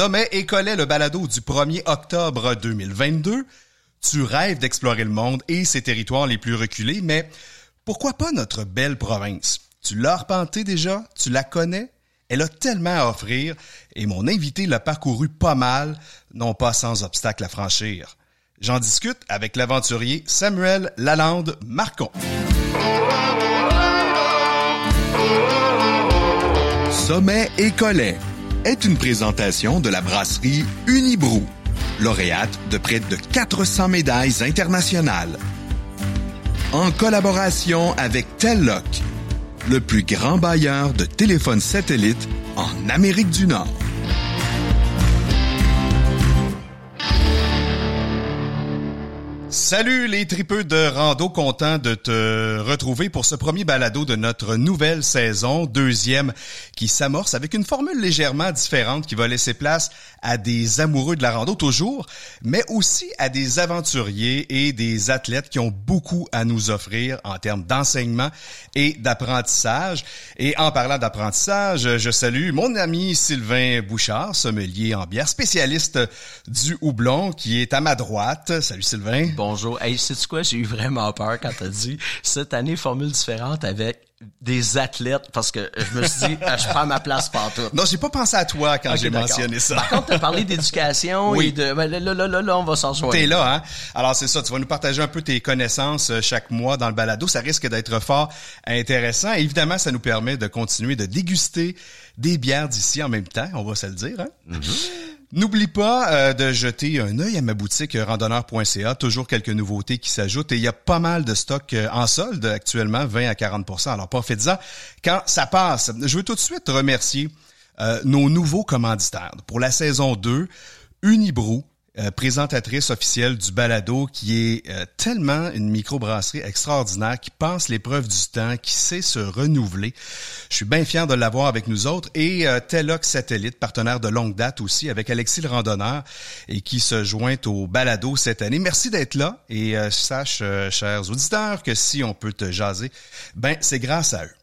Sommet et Collet, le balado du 1er octobre 2022. Tu rêves d'explorer le monde et ses territoires les plus reculés, mais pourquoi pas notre belle province? Tu l'as arpentée déjà? Tu la connais? Elle a tellement à offrir et mon invité l'a parcouru pas mal, non pas sans obstacle à franchir. J'en discute avec l'aventurier Samuel Lalande Marcon. Sommet et Collet est une présentation de la brasserie Unibrou, lauréate de près de 400 médailles internationales. En collaboration avec Telloc, le plus grand bailleur de téléphones satellites en Amérique du Nord. Salut les tripeux de rando, content de te retrouver pour ce premier balado de notre nouvelle saison, deuxième, qui s'amorce avec une formule légèrement différente qui va laisser place à des amoureux de la rando toujours, mais aussi à des aventuriers et des athlètes qui ont beaucoup à nous offrir en termes d'enseignement et d'apprentissage. Et en parlant d'apprentissage, je salue mon ami Sylvain Bouchard, sommelier en bière, spécialiste du houblon, qui est à ma droite. Salut Sylvain bonjour. Hey, sais-tu quoi? J'ai eu vraiment peur quand t'as dit cette année, formule différente avec des athlètes parce que je me suis dit ah, je prends ma place partout. Non, j'ai pas pensé à toi quand j'ai mentionné ça. Par contre, tu as parlé d'éducation oui. et de ben, là, là, là, là, on va s'en rejoindre. T'es là hein? Alors c'est ça, tu vas nous partager un peu tes connaissances euh, chaque mois dans le balado, ça risque d'être fort intéressant. Et évidemment, ça nous permet de continuer de déguster des bières d'ici en même temps, on va se le dire hein? Mm-hmm. N'oublie pas euh, de jeter un œil à ma boutique randonneur.ca. Toujours quelques nouveautés qui s'ajoutent et il y a pas mal de stocks euh, en solde actuellement, 20 à 40% Alors profitez-en quand ça passe. Je veux tout de suite remercier euh, nos nouveaux commanditaires. Pour la saison 2, Unibrou, euh, présentatrice officielle du balado, qui est euh, tellement une microbrasserie extraordinaire, qui pense l'épreuve du temps, qui sait se renouveler. Je suis bien fier de l'avoir avec nous autres. Et euh, Satellite, partenaire de longue date aussi, avec Alexis le randonneur, et qui se joint au balado cette année. Merci d'être là. Et sache, chers auditeurs, que si on peut te jaser, ben c'est grâce à eux.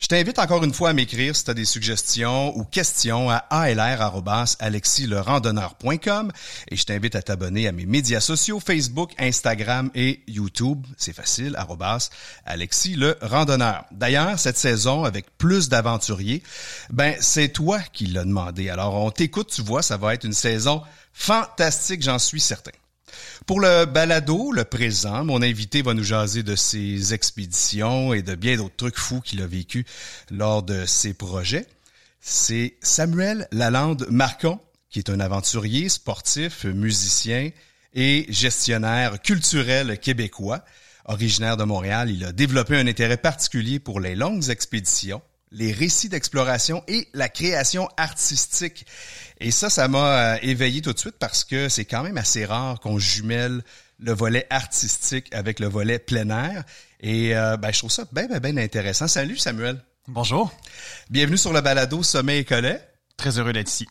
Je t'invite encore une fois à m'écrire si tu as des suggestions ou questions à alr.alexilerandonneur.com et je t'invite à t'abonner à mes médias sociaux Facebook, Instagram et YouTube. C'est facile, arrobas Alexis le randonneur. D'ailleurs, cette saison, avec plus d'aventuriers, ben c'est toi qui l'as demandé. Alors on t'écoute, tu vois, ça va être une saison fantastique, j'en suis certain. Pour le balado, le présent, mon invité va nous jaser de ses expéditions et de bien d'autres trucs fous qu'il a vécu lors de ses projets. C'est Samuel Lalande Marcon, qui est un aventurier, sportif, musicien et gestionnaire culturel québécois. Originaire de Montréal, il a développé un intérêt particulier pour les longues expéditions, les récits d'exploration et la création artistique. Et ça, ça m'a euh, éveillé tout de suite parce que c'est quand même assez rare qu'on jumelle le volet artistique avec le volet plein air. Et euh, ben, je trouve ça bien, bien, bien intéressant. Salut Samuel. Bonjour. Bienvenue sur le balado Sommet et Collet. Très heureux d'être ici.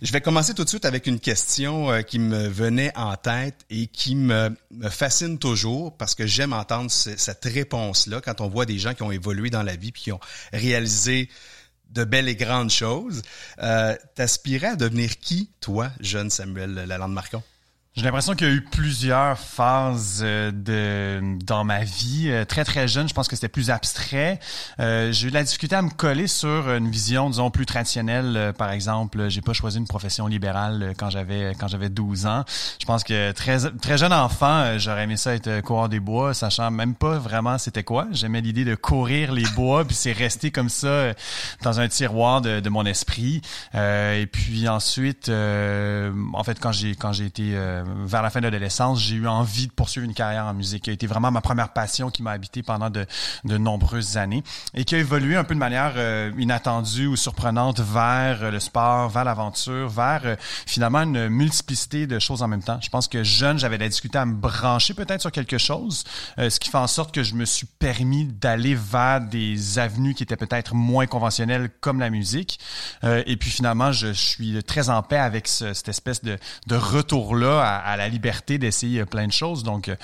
Je vais commencer tout de suite avec une question euh, qui me venait en tête et qui me, fascine toujours parce que j'aime entendre cette réponse-là quand on voit des gens qui ont évolué dans la vie puis qui ont réalisé de belles et grandes choses. Euh, T'aspirais à devenir qui, toi, jeune Samuel Lalande-Marcon? J'ai l'impression qu'il y a eu plusieurs phases euh, de dans ma vie. Euh, très très jeune, je pense que c'était plus abstrait. Euh, j'ai eu de la difficulté à me coller sur une vision, disons, plus traditionnelle. par exemple, j'ai pas choisi une profession libérale quand j'avais quand j'avais 12 ans. Je pense que très très jeune enfant, j'aurais aimé ça être coureur des bois, sachant même pas vraiment c'était quoi. J'aimais l'idée de courir les bois, puis c'est resté comme ça dans un tiroir de, de mon esprit. et puis ensuite, en fait, quand j'ai quand j'ai été vers la fin de l'adolescence, j'ai eu envie de poursuivre une carrière en musique, qui a été vraiment ma première passion qui m'a habité pendant de, de, nombreuses années et qui a évolué un peu de manière euh, inattendue ou surprenante vers euh, le sport, vers l'aventure, vers euh, finalement une multiplicité de choses en même temps. Je pense que jeune, j'avais la difficulté à me brancher peut-être sur quelque chose, ce qui fait en sorte que je me suis permis d'aller vers des avenues qui étaient peut-être moins conventionnelles comme la musique. et puis finalement, je, suis très en paix avec cette espèce de, de retour-là à, à la liberté d'essayer plein de choses. Donc, euh,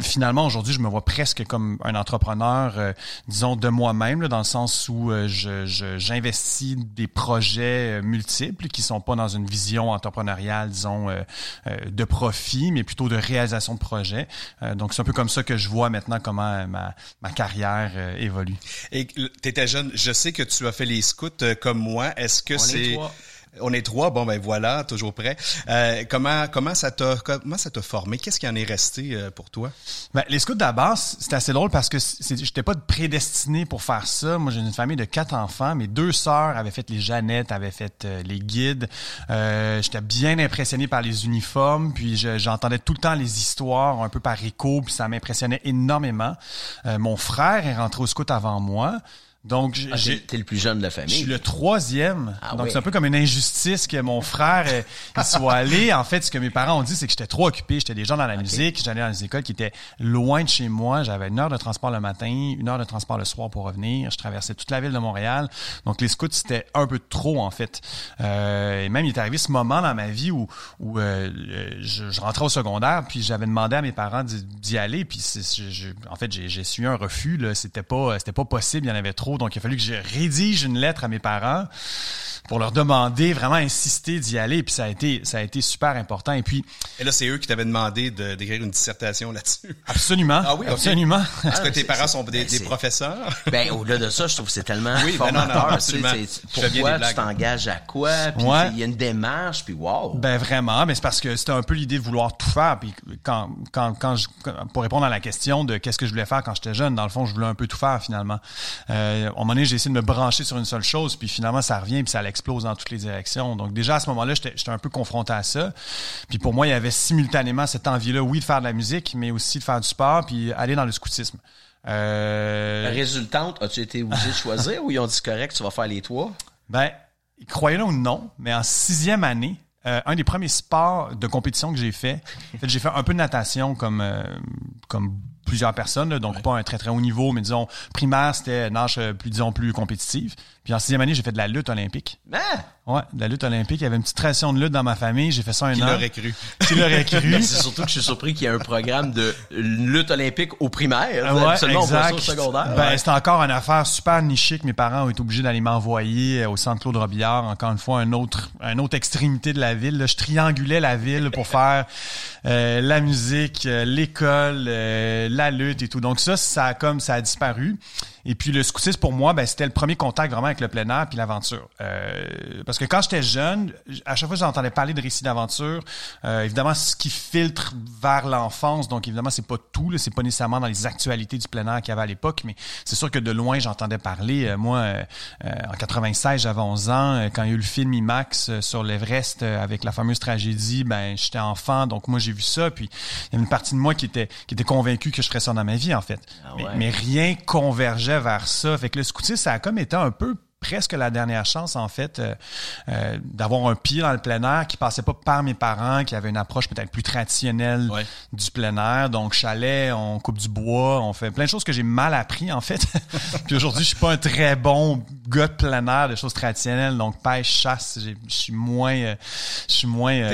finalement, aujourd'hui, je me vois presque comme un entrepreneur, euh, disons, de moi-même, là, dans le sens où euh, je, je- j'investis des projets euh, multiples qui sont pas dans une vision entrepreneuriale, disons, euh, euh, de profit, mais plutôt de réalisation de projets. Euh, donc, c'est un peu comme ça que je vois maintenant comment ma, ma carrière euh, évolue. Et tu étais jeune, je sais que tu as fait les scouts euh, comme moi. Est-ce que c'est. On est trois, bon ben voilà, toujours prêt. Euh, comment comment ça t'a comment ça t'a formé? Qu'est-ce qui en est resté euh, pour toi? Ben, les scouts base, c'était assez drôle parce que j'étais pas prédestiné pour faire ça. Moi, j'ai une famille de quatre enfants. Mes deux sœurs avaient fait les Jeannettes, avaient fait euh, les guides. J'étais bien impressionné par les uniformes. Puis je- j'entendais tout le temps les histoires un peu par écho. Puis ça m'impressionnait énormément. Mon frère est rentré au scout avant moi. Donc, j'ai- Ah, t'es, j'ai... t'es le plus jeune de la Je famille. suis le troisième. Ah donc, oui. c'est un peu comme une injustice que mon frère euh, il soit allé. En fait, ce que mes parents ont dit, c'est que j'étais trop occupé. J'étais des gens dans la musique. J'allais dans des écoles qui étaient loin de chez moi. J'avais une heure de transport le matin, une heure de transport le soir pour revenir. Je traversais toute la ville de Montréal. Donc, les scouts, c'était un peu trop, en fait. Euh, et même, il est arrivé ce moment dans ma vie où, où euh, je, je rentrais au secondaire, puis j'avais demandé à mes parents d'y aller. Puis, je- je- en fait, j'ai suivi un refus. là. C'était pas, c'était pas possible. Il y en avait trop. Donc, il a fallu que je rédige une lettre à mes parents pour leur demander, vraiment insister d'y aller. Puis ça a été, ça a été super important. Et puis, Et là, c'est eux qui t'avaient demandé de- d'écrire une dissertation là-dessus. absolument, Ah oui, absolument. Est-ce que tes parents sont des, ben, des professeurs? Ben, au-delà de ça, je trouve que c'est tellement Oui, ben non, non, formateur. pourquoi tu t'engages à quoi? Puis Ouais. il y a une démarche, puis wow. Ben vraiment, mais c'est parce que c'était un peu l'idée de vouloir tout faire. Puis quand, quand, quand je, pour répondre à la question de qu'est-ce que je voulais faire quand j'étais jeune, dans le fond, je voulais un peu tout faire finalement. Euh, à un moment donné, j'ai essayé de me brancher sur une seule chose, puis finalement, ça revient, puis ça l'explose dans toutes les directions. Donc déjà à ce moment-là, j'étais un peu confronté à ça. Puis pour moi, il y avait simultanément cette envie-là, oui, de faire de la musique, mais aussi de faire du sport, puis aller dans le scoutisme. Euh, Résultante, as-tu été obligé de choisir ou ils ont dit correct, tu vas faire les trois? Ben, croyez-le ou non, mais en sixième année, euh, un des premiers sports de compétition que j'ai fait, en fait, j'ai fait un peu de natation comme euh, comme plusieurs personnes, là, donc pas un très très haut niveau, mais disons primaire c'était nage euh, plus disons plus compétitive. Puis en sixième année, j'ai fait de la lutte olympique. Ah! Ouais, de la lutte olympique. Il y avait une petite tradition de lutte dans ma famille. J'ai fait ça un Qui an. l'aurait cru? Qui l'aurait cru? Ben, c'est surtout que je suis surpris qu'il y ait un programme de lutte olympique au primaire. Ouais, on au exact. secondaire. Ben, c'était encore une affaire super nichée que mes parents ont été obligés d'aller m'envoyer euh, au centre Claude Robillard, encore une fois, un autre, un autre extrémité de la ville. là. Je triangulais la ville pour faire euh, la musique, euh, l'école, euh, la lutte et tout. Donc ça, ça a comme ça a disparu. Et puis le scoutisme pour moi, ben, c'était le premier contact vraiment avec le plein air puis l'aventure. Euh, parce que quand j'étais jeune, à chaque fois que j'entendais parler de récits d'aventure, euh, évidemment ce qui filtre vers l'enfance, donc évidemment c'est pas tout, là, c'est pas nécessairement dans les actualités du plein air qu'il y avait à l'époque, mais c'est sûr que de loin j'entendais parler. Euh, moi, euh, euh, en 96, j'avais 11 ans, euh, quand il y a eu le film IMAX sur l'Everest avec la fameuse tragédie, ben j'étais enfant, donc moi j'ai vu ça, puis il y avait une partie de moi qui était qui était convaincue que je ferais ça dans ma vie en fait. Ah Mais- ouais. mais rien convergeait vers ça. Fait que le scoutisme, ça a comme été un peu presque la dernière chance, en fait, euh, euh, d'avoir un pied dans le plein air qui passait pas par mes parents, qui avait une approche peut-être plus traditionnelle Ouais. du plein air. Donc, chalet, on coupe du bois, on fait plein de choses que j'ai mal appris, en fait. Puis aujourd'hui, je suis pas un très bon gars de plein air, de choses traditionnelles. Donc, pêche, chasse, je suis moins, euh, je suis moins,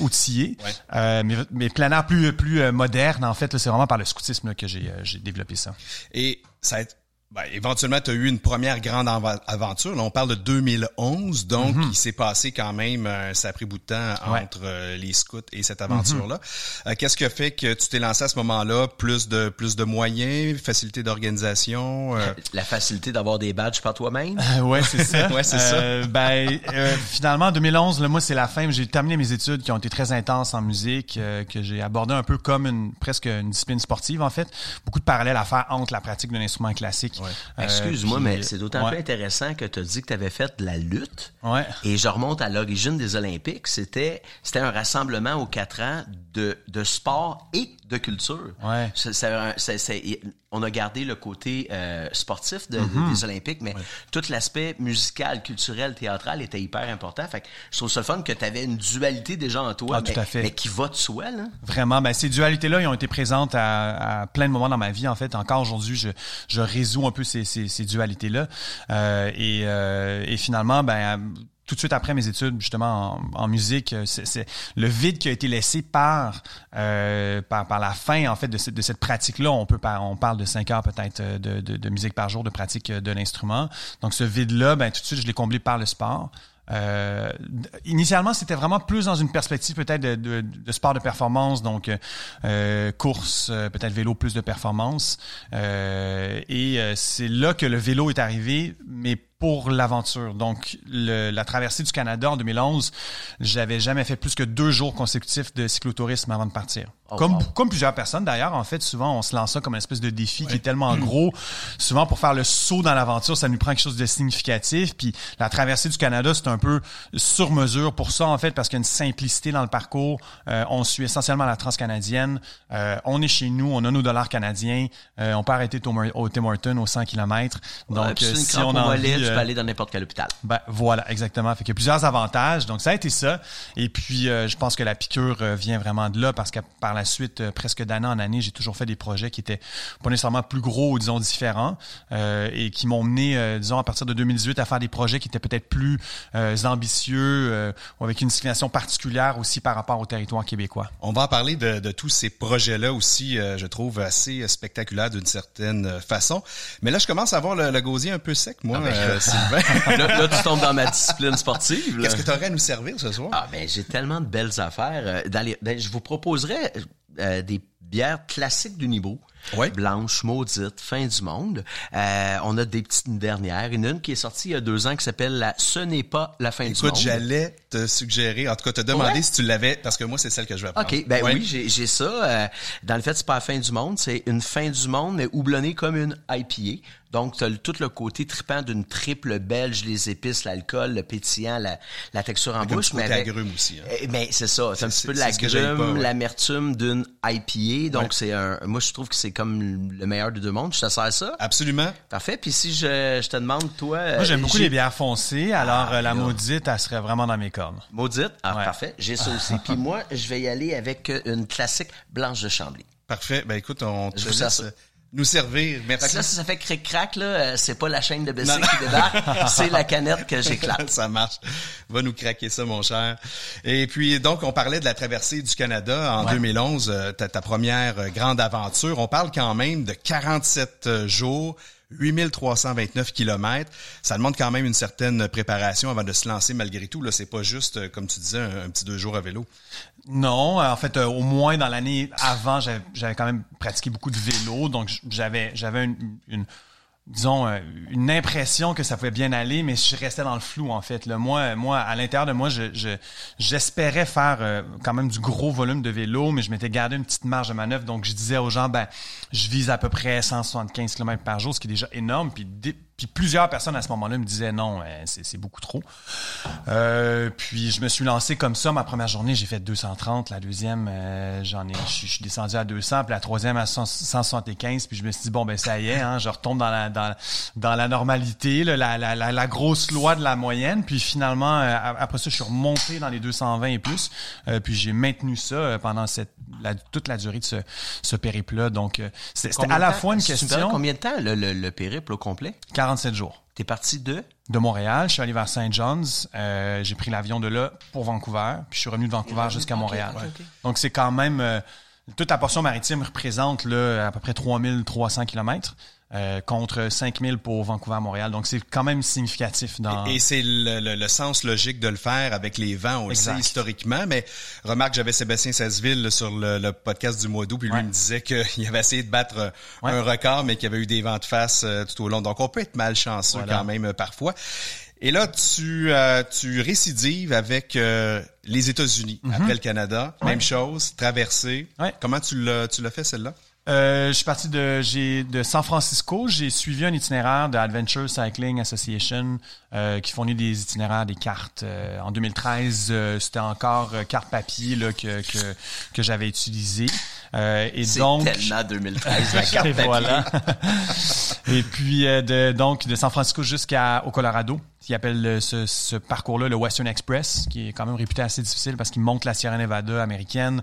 outillé. Ouais. Mais, mais plein air plus, plus moderne, en fait, c'est vraiment par le scoutisme là, que j'ai j'ai développé ça. Et ça a été- ben, éventuellement, tu as eu une première grande aventure. Là, on parle de 2011, donc il s'est passé quand même, euh, ça a pris beaucoup de temps Ouais. entre euh, les scouts et cette aventure-là. Euh, Qu'est-ce qui a fait que tu t'es lancé à ce moment-là? Plus de plus de moyens, facilité d'organisation? euh, La facilité d'avoir des badges par toi-même? Euh, ouais, c'est ça. Ouais, c'est ça. Euh, ben, euh, finalement, en 2011, là, moi, c'est la fin. J'ai terminé mes études qui ont été très intenses en musique, euh, que j'ai abordé un peu comme une presque une discipline sportive, en fait. Beaucoup de parallèles à faire entre la pratique d'un instrument classique. Euh, Excuse-moi, mais c'est d'autant ouais. plus intéressant que tu as dit que tu avais fait de la lutte. Ouais. Et je remonte à l'origine des Olympiques. C'était, c'était un rassemblement aux quatre ans de, de sport et de culture. Ouais. C'est- c'est- on a gardé le côté euh, sportif de- Mm-hmm. des Olympiques, mais tout l'aspect musical, culturel, théâtral était hyper important. Fait que je trouve ça fun que tu avais une dualité déjà en toi, Ah, tout mais, à fait. mais qui va de soi. Là. Vraiment, ben ces dualités-là, ils ont été présentes à, à plein de moments dans ma vie. En fait, encore aujourd'hui, je, je résous un peu ces, ces, ces dualités-là. Euh, et, euh, et finalement, ben tout de suite après mes études justement en, musique, euh, c'est le vide qui a été laissé par euh, par, par la fin en fait de, de cette pratique-là. On peut par, on parle de cinq heures peut-être euh, de, de, de, musique par jour de pratique de l'instrument. Donc ce vide-là, ben tout de suite je l'ai comblé par le sport. Euh, initialement, c'était vraiment plus dans une perspective peut-être de, de, de, sport de performance, donc euh, course, peut-être vélo plus de performance. Euh, et c'est là que le vélo est arrivé, mais pour l'aventure. Donc, le, la traversée du Canada en 2011, j'avais jamais fait plus que deux jours consécutifs de cyclotourisme avant de partir. Oh, comme, wow. comme plusieurs personnes d'ailleurs, en fait, souvent on se lance ça comme une espèce de défi qui est tellement gros. Souvent pour faire le saut dans l'aventure, ça nous prend quelque chose de significatif. Puis la traversée du Canada, c'est un peu sur mesure pour ça en fait, parce qu'il y a une simplicité dans le parcours. Euh, on suit essentiellement la transcanadienne. Euh, on est chez nous, on a nos dollars canadiens. Euh, on peut arrêter au, au Tim Hortons au 100 km. Donc ouais, si on a envie, tu peux aller dans n'importe quel hôpital. Ben voilà, exactement. Fait qu'il y a plusieurs avantages. Donc ça a été ça. Et puis euh, je pense que la piqûre euh, vient vraiment de là parce que par la suite, euh, presque d'année en année, j'ai toujours fait des projets qui étaient pas nécessairement plus gros ou disons différents euh, et qui m'ont mené, euh, disons à partir de 2018, à faire des projets qui étaient peut-être plus euh, ambitieux ou avec une destination particulière aussi par rapport au territoire québécois. On va en parler de, de tous ces projets-là aussi, je trouve assez spectaculaires d'une certaine façon. Mais là, je commence à voir le, le gosier un peu sec, moi, ah ben, Sylvain. là, là, tu tombes dans ma discipline sportive. Qu'est-ce que tu aurais à nous servir ce soir? Ah ben j'ai tellement de belles affaires. Dans les, ben, je vous proposerais euh, des bières classiques du niveau. Ouais. Blanche, maudite, fin du monde. Euh, on a des petites dernières. Une, une qui est sortie il y a deux ans qui s'appelle la Ce n'est pas la fin Écoute, du monde. j'allais te suggérer, en tout cas te demander Ouais. si tu l'avais, parce que moi, c'est celle que je vais prendre. OK, ben Ouais. oui, j'ai j'ai ça. Euh, dans le fait, c'est pas la fin du monde, c'est une fin du monde, mais houblonnée comme une IPA. Donc, tu as tout le côté tripant d'une triple belge, les épices, l'alcool, le pétillant, la, la texture en bouche. côté avec- agrume aussi, hein. Eh, Ben, c'est ça. C'est un petit peu de l'agrume, ouais. l'amertume d'une IPA. Donc, Ouais. c'est un, moi, je trouve que c'est comme le meilleur des deux mondes. Je te sers ça. Absolument. Parfait. Puis si je, je te demande, toi... Moi, j'aime beaucoup les bières foncées, alors Ah, euh, la maudite, elle serait vraiment dans mes cordes. Maudite? Ah, Ouais. parfait. J'ai ça aussi. Puis moi, je vais y aller avec une classique blanche de Chambly. Parfait. Ben écoute, on te laisse euh, nous servir. Fait Merci. que là, si ça fait cric-crac, là, euh, c'est pas la chaîne de Non. qui débarque, c'est la canette que j'éclate. ça marche. Va nous craquer ça, mon cher. Et puis, donc, on parlait de la traversée du Canada en Ouais. 2011, euh, ta, ta première euh, grande aventure. On parle quand même de 47 euh, jours, 8329 kilomètres. Ça demande quand même une certaine préparation avant de se lancer malgré tout. Là, c'est pas juste, euh, comme tu disais, un, petit deux jours à vélo. Non, en fait, euh, au moins dans l'année avant, j'avais quand même pratiqué beaucoup de vélo, donc j'avais j'avais une disons euh, une impression que ça pouvait bien aller, mais je restais dans le flou en fait. Là, moi, moi, à l'intérieur de moi, je je- j'espérais faire euh, quand même du gros volume de vélo, mais je m'étais gardé une petite marge de manœuvre, donc je disais aux gens, ben, je vise à peu près 175 km par jour, ce qui est déjà énorme. Puis puis plusieurs personnes à ce moment-là me disaient non, euh, c'est beaucoup trop. Euh, puis je me suis lancé comme ça. Ma première journée, j'ai fait 230. La deuxième, euh, j'en ai, je suis- descendu à 200. Puis la troisième à 100 175. Puis je me suis dit bon ben ça y est, hein, je retombe dans la dans, la normalité, là, la, la, la, grosse loi de la moyenne. Puis finalement, après ça, je suis remonté dans les 220 et plus. Puis j'ai maintenu ça pendant cette la, toute la durée de ce, ce périple-là. Donc euh, c'était à la fois une question. Combien de temps le, le, le périple au complet? 47 jours T'es parti de? de Montréal. Je suis allé vers Saint John's. Euh, j'ai pris l'avion de là pour Vancouver. Puis je suis revenu de Vancouver jusqu'à Montréal. Donc c'est quand même... euh, toute la portion maritime représente là, à peu près 3300 kilomètres euh, contre 5000 pour Vancouver-Montréal. Donc c'est quand même significatif dans... Et c'est le, le- le sens logique de le faire avec les vents, on le sait historiquement, mais remarque, j'avais Sébastien Sasseville sur le, le podcast du mois d'août, puis lui Ouais. me disait qu'il avait essayé de battre euh, Ouais. un record, mais qu'il y avait eu des vents de face euh, tout au long. Donc on peut être malchanceux Voilà. quand même euh, parfois. Et là, tu, euh, tu récidives avec euh, les États-Unis après le Canada. Même. Ouais. chose, traversée. Ouais. Comment tu l'as, tu l'as fait celle-là? Euh, je suis parti de, j'ai, de San Francisco. J'ai suivi un itinéraire de Adventure Cycling Association euh, qui fournit des itinéraires, des cartes. Euh, en 2013, euh, c'était encore euh, carte papier là, que, que, que j'avais utilisé. Euh, et C'est donc, tellement 2013, la carte papier. voilà. et puis euh, de, donc de San Francisco jusqu'à au Colorado. Qui appelle ce, parcours-là le Western Express, qui est quand même réputé assez difficile parce qu'il monte la Sierra Nevada américaine,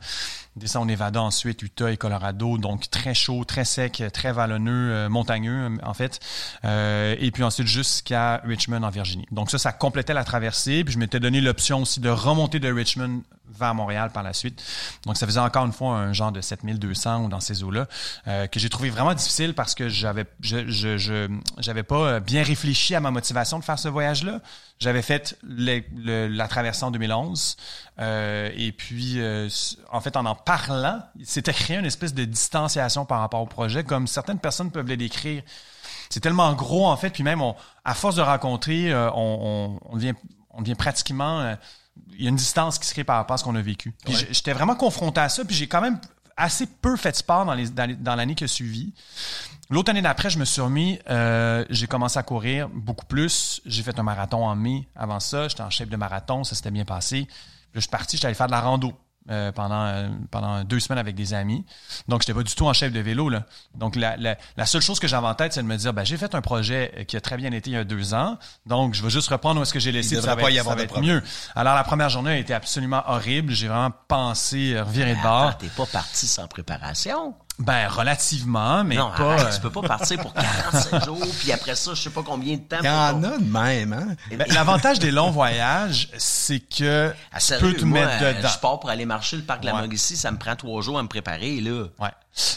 descend au Nevada ensuite, Utah et Colorado, donc très chaud, très sec, très vallonneux, euh, montagneux en fait, euh, et puis ensuite jusqu'à Richmond en Virginie. Donc ça, ça complétait la traversée, puis je m'étais donné l'option aussi de remonter de Richmond vers Montréal par la suite. Donc ça faisait encore une fois un genre de 7200 ou dans ces eaux-là, euh, que j'ai trouvé vraiment difficile parce que j'avais je, je, pas bien réfléchi à ma motivation de faire ce voyage-là. J'avais fait la traversée en 2011. Euh, et puis, euh, en fait, en en parlant, c'était créé une espèce de distanciation par rapport au projet, comme certaines personnes peuvent le décrire. C'est tellement gros, en fait, puis même, on, à force de rencontrer, euh, on, on, devient, on devient pratiquement... il y a une distance qui se crée par rapport à ce qu'on a vécu. Puis j'étais vraiment confronté à ça, puis j'ai quand même assez peu fait de sport dans, les, dans, l'année qui a suivi. L'autre année d'après, je me suis remis, euh, j'ai commencé à courir beaucoup plus. J'ai fait un marathon en mai. Avant ça, j'étais en chef de marathon, ça s'était bien passé. Là, je suis parti, j'allais faire de la rando. Euh, pendant euh, pendant deux semaines avec des amis. Donc, j'étais pas du tout en chef de vélo. Là. Donc, la, la, la seule chose que j'avais en tête, c'est de me dire, ben, j'ai fait un projet qui a très bien été il y a deux ans. Donc, je vais juste reprendre où est-ce que j'ai laissé. ça va, y avoir être mieux. Alors, la première journée a été absolument horrible. J'ai vraiment pensé revirer de bord. T'es pas parti sans préparation. Ben, relativement, mais non, pas... Arrête, tu peux pas partir pour 47 jours, puis après ça, je sais pas combien de temps. Il y en a de même, hein? Ben, L'avantage des longs voyages, c'est que ah, tu peux te mettre dedans. Je pars pour aller marcher le parc de la ouais. ici, ça me prend trois jours à me préparer, là. Ouais.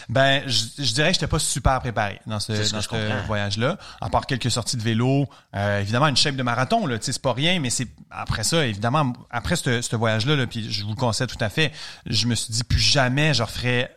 Ben, je, je dirais que j'étais pas super préparé dans ce, dans ce voyage-là. À part quelques sorties de vélo, euh, évidemment une shape de marathon, là, tu sais, c'est pas rien, mais c'est après ça, évidemment, après ce, ce voyage-là, là, puis je vous le conseille tout à fait, je me suis dit plus jamais je referais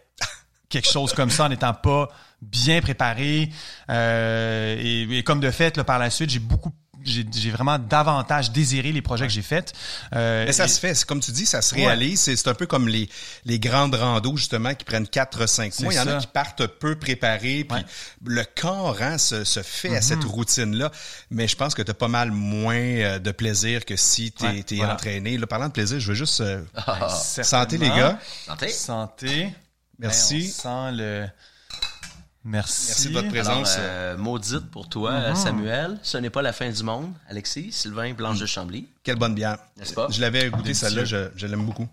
quelque chose comme ça en n'étant pas bien préparé. Euh, et, comme de fait, là, par la suite, j'ai beaucoup j'ai vraiment davantage désiré les projets que j'ai faits. Euh, Mais ça se fait, comme tu dis, ça se réalise. C'est un peu comme les, les grandes randos, justement, qui prennent 4-5 mois. Il y en a qui partent peu préparés, puis le corps hein, se, se fait à cette mm-hmm. routine-là. Mais je pense que tu as pas mal moins euh, de plaisir que si tu es, entraîné. Là, parlant de plaisir, je veux juste... Euh, ah, santé, les gars. Santé. Santé. Merci. Sans le... Merci. Merci de votre présence. Euh, maudite pour toi, mm-hmm. Samuel. Ce n'est pas la fin du monde. Alexis, Sylvain, Blanche de Chambly. Quelle bonne bière. N'est-ce pas? Je l'avais goûté celle-là, je, je l'aime beaucoup.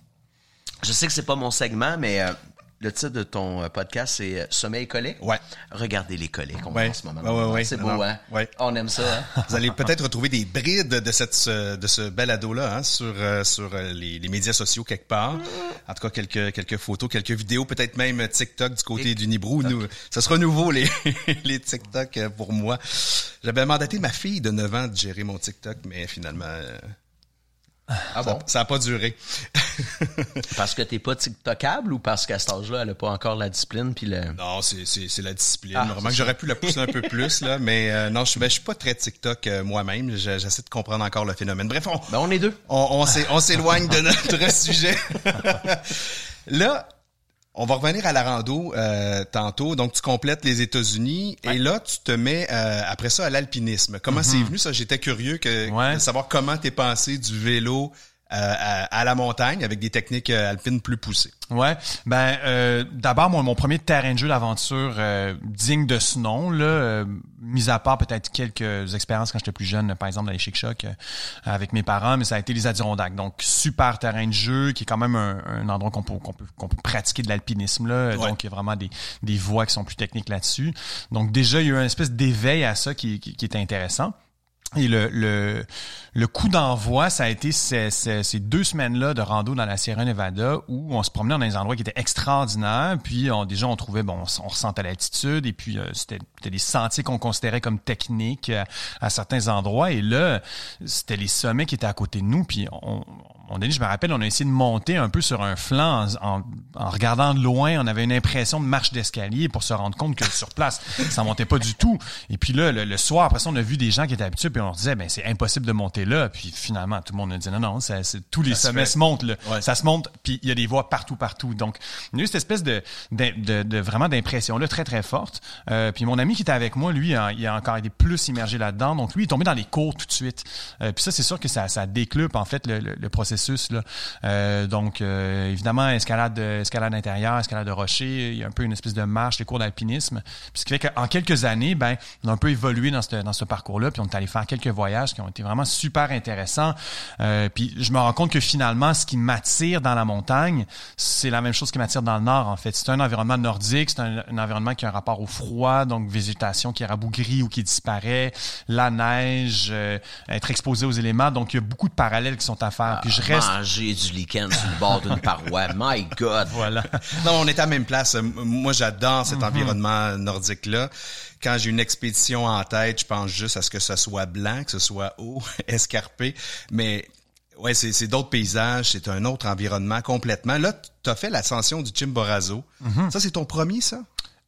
Je sais que c'est pas mon segment, mais euh, le titre de ton euh, podcast, c'est euh, Sommeil collé. Ouais. Regardez les collets qu'on ouais. en ce moment. Ouais, ouais, ouais. C'est beau, hein? Ouais. On aime ça, hein? Vous allez peut-être retrouver des brides de cette de ce balado-là hein, sur euh, sur les, les, médias sociaux quelque part. En tout cas, quelques quelques photos, quelques vidéos, peut-être même TikTok du côté du Nibrou. Nous, ça sera nouveau les les TikTok pour moi. J'avais mandaté ma fille de 9 ans de gérer mon TikTok, mais finalement. Ah bon? Ça n'a pas duré. parce que t'es pas TikTokable ou parce qu'à cet âge-là, elle a pas encore la discipline puis le. Non, c'est, c'est, c'est la discipline. Ah, que j'aurais pu la pousser un peu plus, là, mais euh, non, je suis, ben, je suis pas très TikTok euh, moi-même. J'essaie de comprendre encore le phénomène. Bref, on, ben, on est deux. On, on s'éloigne de notre sujet. là, on va revenir à la rando euh, tantôt. Donc, tu complètes les États-Unis et là, tu te mets euh, après ça à l'alpinisme. Comment c'est mhm. venu ça? J'étais curieux que, de savoir comment t'es passé du vélo euh, à, la montagne avec des techniques euh, alpines plus poussées. Ouais, ben euh, d'abord mon, mon premier terrain de jeu d'aventure digne de ce nom là, mis à part peut-être quelques expériences quand j'étais plus jeune, par exemple dans les Chic Choc avec mes parents, mais ça a été les Adirondacks. Donc super terrain de jeu qui est quand même un, endroit qu'on peut qu'on peut qu'on peut pratiquer de l'alpinisme là. Donc il y a vraiment des des voies qui sont plus techniques là-dessus. Donc déjà il y a eu une espèce d'éveil à ça qui, qui, qui était intéressant. Et le, le, le coup d'envoi, ça a été ces, ces, deux semaines-là de rando dans la Sierra Nevada où on se promenait dans des endroits qui étaient extraordinaires. Puis on, déjà, on trouvait, bon, on, ressentait l'altitude et puis euh, c'était des sentiers qu'on considérait comme techniques à, à, certains endroits. Et là, c'était les sommets qui étaient à côté de nous. Puis on, on je me rappelle, on a essayé de monter un peu sur un flanc en, en, regardant de loin. On avait une impression de marche d'escalier pour se rendre compte que sur place, ça montait pas du tout. Et puis là, le, soir, après ça, on a vu des gens qui étaient habitués, puis on leur disait, ben c'est impossible de monter là. Puis finalement, tout le monde a dit, non, non, ça, tous les sommets se, montent. Là. Ça se monte, puis il y a des voies partout, partout. Donc, il y a eu cette espèce de, de, de, vraiment d'impression-là très, très forte. Euh, puis mon ami qui était avec moi, lui, il a encore été plus immergé là-dedans. Donc, lui, il est tombé dans les cours tout de suite. Euh, puis ça, c'est sûr que ça, ça en fait, le, le processus Euh, donc, euh, évidemment, escalade, escalade intérieure, escalade de rocher, il y a un peu une espèce de marche, les cours d'alpinisme. Puis ce qui fait qu'en quelques années, ben, on a un peu évolué dans ce, dans ce parcours-là, puis on est allé faire quelques voyages qui ont été vraiment super intéressants. Euh, puis je me rends compte que finalement, ce qui m'attire dans la montagne, c'est la même chose qui m'attire dans le nord, en fait. C'est un environnement nordique, c'est un, environnement qui a un rapport au froid, donc végétation qui rabougrit ou qui disparaît, la neige, euh, être exposé aux éléments. Donc, il y a beaucoup de parallèles qui sont à faire. Reste... Manger du lichen sur le bord d'une paroi. My God. Voilà. Non, on est à la même place. Moi, j'adore cet environnement nordique-là. Quand j'ai une expédition en tête, je pense juste à ce que ce soit blanc, que ce soit haut, escarpé. Mais ouais, c'est d'autres paysages, c'est un autre environnement complètement. Là, tu as fait l'ascension du Chimborazo. Mhm. Ça, c'est ton premier, ça?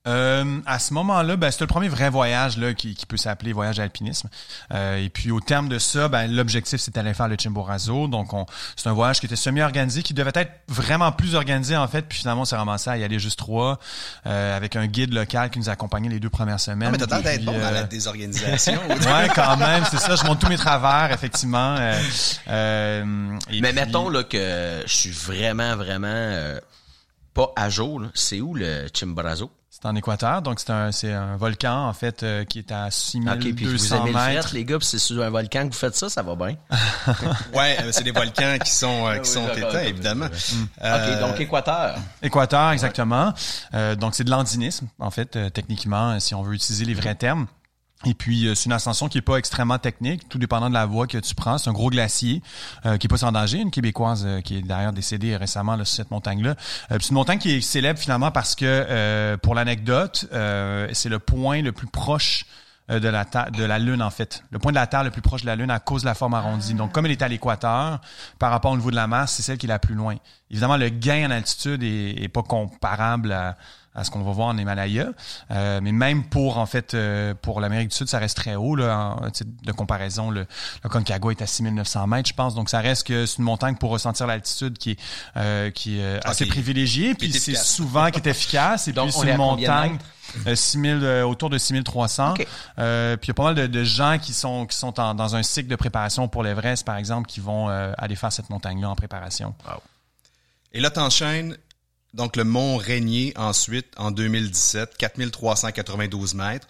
Euh, à ce moment-là, ben, c'était le premier vrai voyage là, qui, qui peut s'appeler voyage d'alpinisme. Euh, et puis au terme de ça, ben, l'objectif c'était d'aller faire le Chimborazo. Donc on, c'est un voyage qui était semi-organisé, qui devait être vraiment plus organisé en fait. Puis finalement, on s'est ramassé à y aller juste trois, euh, avec un guide local qui nous accompagnait les deux premières semaines. Ah, mais t'as d'être bon dans euh, la désorganisation. Ouais, quand même, c'est ça. Je monte tous mes travers, effectivement. Euh, euh, et Mais puis- mettons là, que je suis vraiment, vraiment euh, pas à jour. C'est où le Chimborazo? C'est en Équateur, donc c'est un, c'est un volcan en fait euh, qui est à OK, puis vous 6200 aimez le mètres. fret, les gars, puis c'est sur un volcan que vous faites ça, ça va bien? ouais, euh, c'est des volcans qui sont, euh, qui Ah oui, sont éteints, évidemment. OK, donc Équateur. Équateur, exactement. Euh, donc, c'est de l'andinisme, en fait, euh, techniquement, si on veut utiliser les vrais termes. Et puis, euh, c'est une ascension qui est pas extrêmement technique, tout dépendant de la voie que tu prends. C'est un gros glacier euh, qui est pas sans danger, une Québécoise euh, qui est d'ailleurs décédée récemment là, sur cette montagne-là. C'est une montagne qui est célèbre finalement parce que, pour l'anecdote, c'est le point le plus proche de la ta- de la lune en fait. Le point de la terre le plus proche de la lune à cause de la forme arrondie. Donc comme elle est à l'équateur par rapport au niveau de la masse c'est celle qui est la plus loin. Évidemment le gain en altitude est, est pas comparable à, à ce qu'on va voir en Himalaya. Euh, mais même pour en fait euh, pour l'Amérique du Sud ça reste très haut là en, de comparaison le, le Concagua est à 6900 mètres je pense. Donc ça reste que c'est une montagne pour ressentir l'altitude qui est euh, qui est euh, assez Ok. privilégiée. puis est c'est souvent qui est efficace. Et Donc, puis c'est est une montagne mètres? euh, 6000 euh, autour de 6300 Ok. euh, puis il y a pas mal de, de gens qui sont qui sont en- dans un cycle de préparation pour l'Everest par exemple qui vont aller faire cette montagne là en préparation Et là, t'enchaînes donc le mont Rainier ensuite en 2017, 4392 mètres,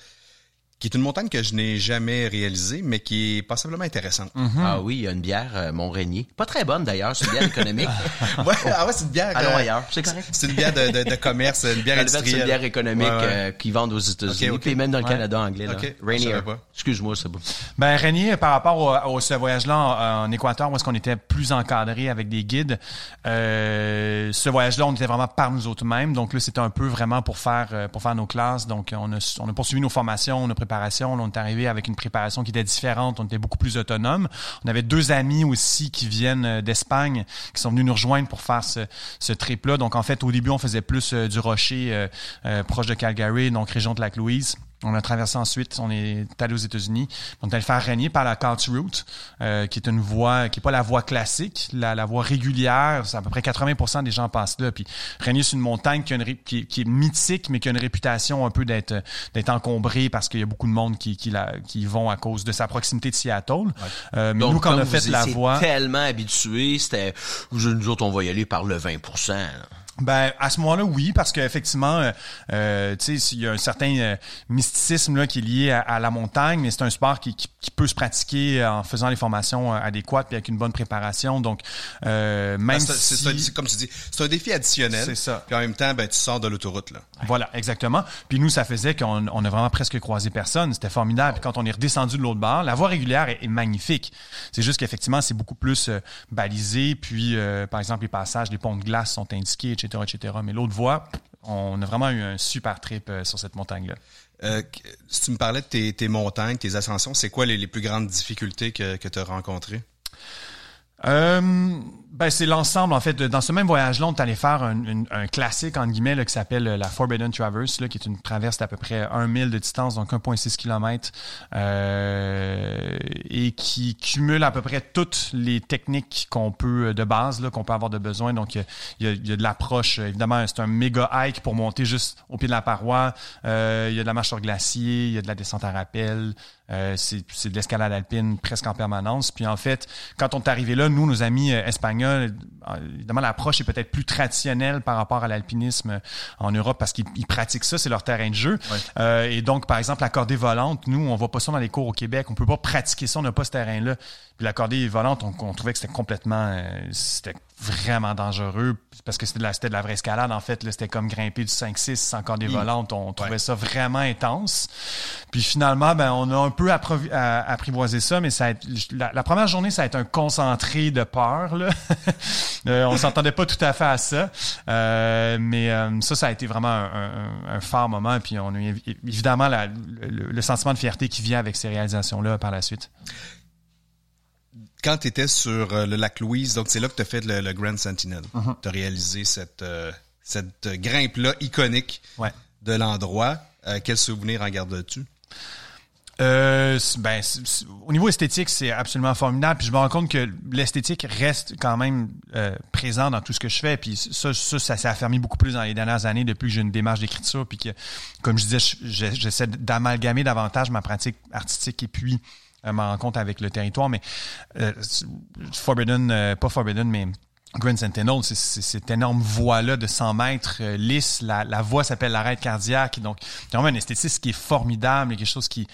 qui est une montagne que je n'ai jamais réalisée, mais qui est passablement intéressante. Ah oui, il y a une bière euh, Mont-Rainier. Pas très bonne d'ailleurs, c'est une bière économique. Ouais, ah ouais, c'est une bière. Allons euh, ailleurs, c'est correct. C'est une bière de, de, de commerce, une bière fait, c'est industrielle. une bière économique Ouais, ouais. euh, qu'ils vendent aux États-Unis, puis même dans le Ouais. Canada anglais. Là. Ok, je Rainier. Excuse-moi, c'est bon. Ben Régnier, par rapport au, au- ce voyage-là en, en Équateur, où est-ce qu'on était plus encadré avec des guides, euh, ce voyage-là, on était vraiment par nous autres mêmes. Donc là, c'était un peu vraiment pour faire pour faire nos classes. Donc on a, on a poursuivi nos formations, nos on est arrivé avec une préparation qui était différente. On était beaucoup plus autonome. On avait deux amis aussi qui viennent euh, d'Espagne, qui sont venus nous rejoindre pour faire ce, trip-là. Donc en fait, au début, on faisait plus euh, du rocher euh, proche de Calgary, donc région de Lac-Louise. On a traversé ensuite, on est allé aux États-Unis. On est allé faire régner par la Couch Route, euh, qui est une voie, qui est pas la voie classique, la, la voie régulière. C'est à peu près 80% des gens passent là. Puis Régnier, c'est une montagne qui, a une ré- qui, qui est mythique, mais qui a une réputation un peu d'être d'être encombrée parce qu'il y a beaucoup de monde qui, qui, la, qui y vont à cause de sa proximité de Seattle. Euh, mais Donc, nous, quand on a vous fait la voie... tellement habitués, c'était, nous autres, on va y aller par le 20 là. Ben à ce moment-là, oui, parce qu'effectivement, euh, euh, tu sais, il y a un certain euh, mysticisme là qui est lié à, à la montagne, mais c'est un sport qui, qui, qui peut se pratiquer en faisant les formations euh, adéquates puis avec une bonne préparation. Donc, euh, même c'est- c'est si... c'est comme tu dis, c'est un défi additionnel. C'est ça. Puis en même temps, ben, tu sors de l'autoroute, là. Voilà, exactement. Puis nous, ça faisait qu'on on a vraiment presque croisé personne. C'était formidable. Puis quand on est redescendu de l'autre bord, la voie régulière est, est magnifique. C'est juste qu'effectivement, c'est beaucoup plus euh, balisé. Puis, euh, par exemple, les passages, les ponts de glace sont indiqués, etc., etc. Mais l'autre voie, on a vraiment eu un super trip euh, sur cette montagne-là. Euh, si tu me parlais de tes, tes montagnes, tes ascensions, c'est quoi les, les plus grandes difficultés que, que tu as rencontrées? Euh, ben c'est l'ensemble en fait. dans ce même voyage-là, on est allé faire un, classique entre guillemets là, qui s'appelle euh, la Forbidden Traverse, là, qui est une traverse d'à peu près un mille de distance, donc 1,6 km, euh, et qui cumule à peu près toutes les techniques qu'on peut euh, de base qu'on peut avoir de besoin. Donc il y a, de l'approche. euh, Évidemment, c'est un méga hike pour monter juste au pied de la paroi. Il y a de la marche sur glacier, il y a de la descente à rappel. C'est de l'escalade alpine presque en permanence. Puis en fait, quand on est arrivé là, nous, nos amis euh, espagnols évidemment, l'approche est peut-être plus traditionnelle par rapport à l'alpinisme en Europe parce qu'ils pratiquent ça, c'est leur terrain de jeu. Euh, et donc, par exemple, la cordée volante, nous, on voit pas ça dans les cours au Québec. On peut pas pratiquer ça, on n'a pas ce terrain-là. Puis la cordée volante, on, trouvait que c'était complètement, euh, c'était vraiment dangereux parce que c'était de la, c'était de la vraie escalade en fait. C'était comme grimper du 5-6 sans cordée volante. On trouvait ça vraiment intense. Puis finalement, ben on a un peu apprivoisé ça, mais ça la, première journée, ça a été un concentré de peur. Là. euh, on s'entendait pas tout à fait à ça, euh, mais euh, ça, ça a été vraiment un, un, fort moment. Puis on a évidemment la, le, le sentiment de fierté qui vient avec ces réalisations-là par la suite quand tu étais sur euh, le lac Louise, donc c'est là que tu as fait le, Grand Sentinel. Uh-huh. Tu as réalisé cette, euh, cette grimpe-là iconique de l'endroit. Euh, quel souvenir en gardes-tu? Euh, ben, au niveau esthétique, c'est absolument formidable. Puis je me rends compte que l'esthétique reste quand même euh, présent dans tout ce que je fais. Puis ça, ça, ça s'est affermi beaucoup plus dans les dernières années depuis que j'ai une démarche d'écriture. Puis que, comme je disais, j'essaie d'amalgamer davantage ma pratique artistique et puis ma rencontre avec le territoire. Mais euh, Forbidden, euh, pas Forbidden, mais Grand Sentinel, c'est cette énorme voie-là de 100 mètres lisse. La, la voie s'appelle l'arrêt cardiaque. Donc, il y a vraiment un esthétisme qui est formidable, quelque chose qui,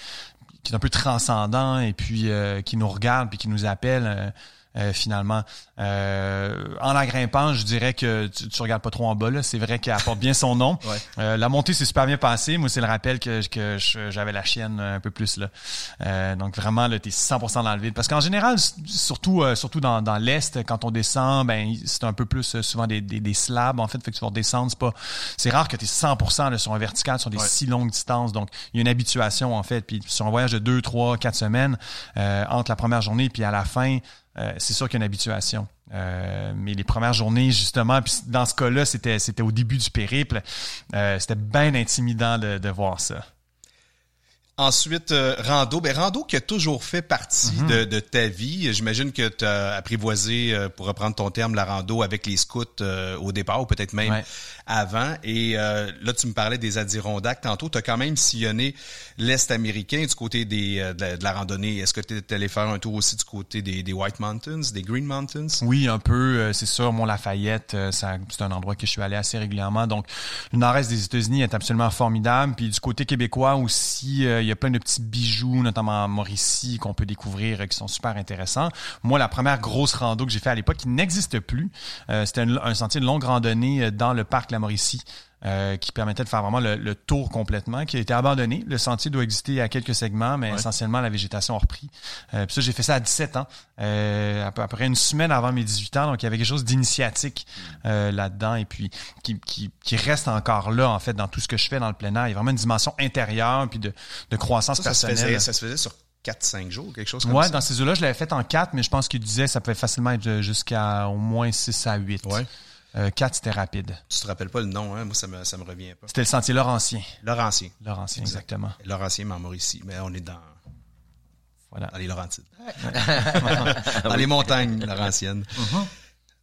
qui est un peu transcendant et puis qui nous regarde puis qui nous appelle. Euh, finalement. Euh, en la grimpant, je dirais que tu, tu regardes pas trop en bas. C'est vrai qu'elle apporte bien son nom. Euh, la montée s'est super bien passée. Moi, c'est le rappel que, que j'avais la chienne un peu plus là. donc vraiment, là, t'es 100% dans le vide. Parce qu'en général, surtout surtout dans, dans l'est, quand on descend, ben c'est un peu plus souvent des, des, des, slabs en fait. Fait que tu vas redescendre. C'est pas, c'est rare que t'es 100% là, sur un vertical sur des si longues distances. Donc il y a une habituation en fait. Puis sur un voyage de deux, trois, quatre semaines entre la première journée puis à la fin. Euh, c'est sûr qu'il y a une habituation. Euh, mais les premières journées, justement, puis dans ce cas-là, c'était, c'était au début du périple, euh, c'était bien intimidant de, de voir ça. Ensuite, rando. Ben, rando qui a toujours fait partie mhm. de, de, ta vie. J'imagine que tu as apprivoisé, pour reprendre ton terme, la rando avec les scouts au départ ou peut-être même avant. Et là, tu me parlais des Adirondacks tantôt. Tu as quand même sillonné l'Est américain du côté des, de, la randonnée. Est-ce que tu es allé faire un tour aussi du côté des, White Mountains, des Green Mountains? Oui, un peu. C'est sûr, Mont-Lafayette, c'est un endroit que je suis allé assez régulièrement. Donc, le nord-est des États-Unis est absolument formidable. Puis du côté québécois aussi, il y a plein de petits bijoux, notamment en Mauricie, qu'on peut découvrir, euh, qui sont super intéressants. Moi, la première grosse rando que j'ai fait à l'époque, qui n'existe plus, euh, c'était un, sentier de longue randonnée euh, dans le parc La Mauricie. Euh, qui permettait de faire vraiment le, tour complètement, qui a été abandonné. Le sentier doit exister à quelques segments, mais essentiellement la végétation a repris. Euh, puis ça, j'ai fait ça à 17 ans, euh, à peu près une semaine avant mes 18 ans, donc il y avait quelque chose d'initiatique euh, là-dedans et puis qui, qui, qui, reste encore là en fait dans tout ce que je fais dans le plein air. Il y a vraiment une dimension intérieure puis de, de croissance personnelle. Ça se, faisait, ça se faisait sur 4-5 jours, quelque chose comme ouais, ça. Ouais, dans ces eaux-là, je l'avais fait en 4, mais je pense qu'il disait ça pouvait facilement être jusqu'à au moins 6 à 8. Ouais. Euh, 4, c'était rapide. Tu te rappelles pas le nom, hein? Moi, ça me, ça me revient pas. C'était le sentier Laurentien. Laurentien. Laurentien, exactement. Laurentien, mais en Mauricie. Mais on est dans, voilà. dans les Laurentides. dans les montagnes laurentiennes.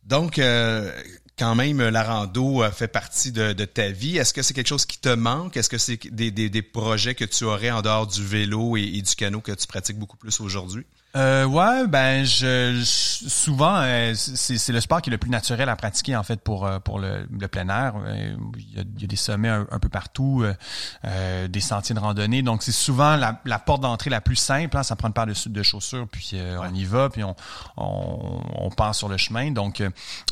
Donc, euh, quand même, la rando fait partie de, de ta vie. Est-ce que c'est quelque chose qui te manque? Est-ce que c'est des, des, des, projets que tu aurais en dehors du vélo et, et du canot que tu pratiques beaucoup plus aujourd'hui? Euh, ouais, ben je, souvent euh, c'est le sport qui est le plus naturel à pratiquer en fait pour euh, pour le, le plein air. Euh, il y a, il y a des sommets un, peu partout, euh, des sentiers de randonnée. Donc c'est souvent la, la porte d'entrée la plus simple. Hein, ça prend une paire de, de chaussures, puis on y va, puis on, on, on part sur le chemin. Donc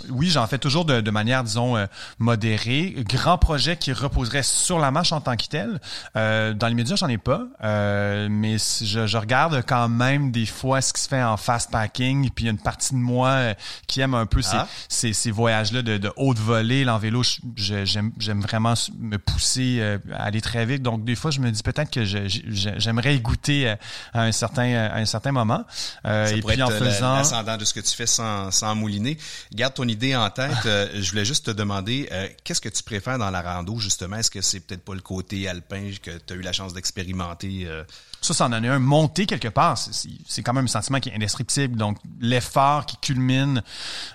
oui, j'en fais toujours de, de manière disons modérée. Grand projet qui reposerait sur la marche en tant que tel. dans les médias, j'en ai pas, mais je, je regarde quand même des fois ce qui se fait en fast packing, puis il y a une partie de moi euh, qui aime un peu ces, ah. ces, ces voyages-là de, de, haute volée. L'en vélo, j'aime vraiment me pousser euh, à aller très vite. Donc, des fois, je me dis peut-être que j'aimerais y goûter euh, à un certain, à un certain moment. Euh, Ça et puis en faisant... l'ascendant de ce que tu fais sans, sans mouliner. Garde ton idée en tête. je voulais juste te demander, qu'est-ce que tu préfères dans la rando, justement? Est-ce que c'est peut-être pas le côté alpin que tu as eu la chance d'expérimenter? Ça, ça en est un monté quelque part. C'est quand même un sentiment qui est indescriptible. Donc, l'effort qui culmine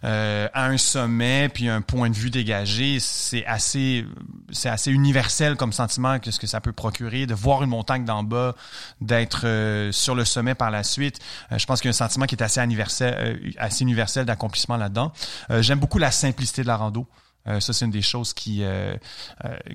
euh, à un sommet, puis un point de vue dégagé, c'est assez, c'est assez universel comme sentiment que ce que ça peut procurer, de voir une montagne d'en bas, d'être euh, sur le sommet par la suite. Euh, je pense qu'il y a un sentiment qui est assez universel, assez universel d'accomplissement là-dedans. J'aime beaucoup la simplicité de la rando. ça, c'est une des choses qui,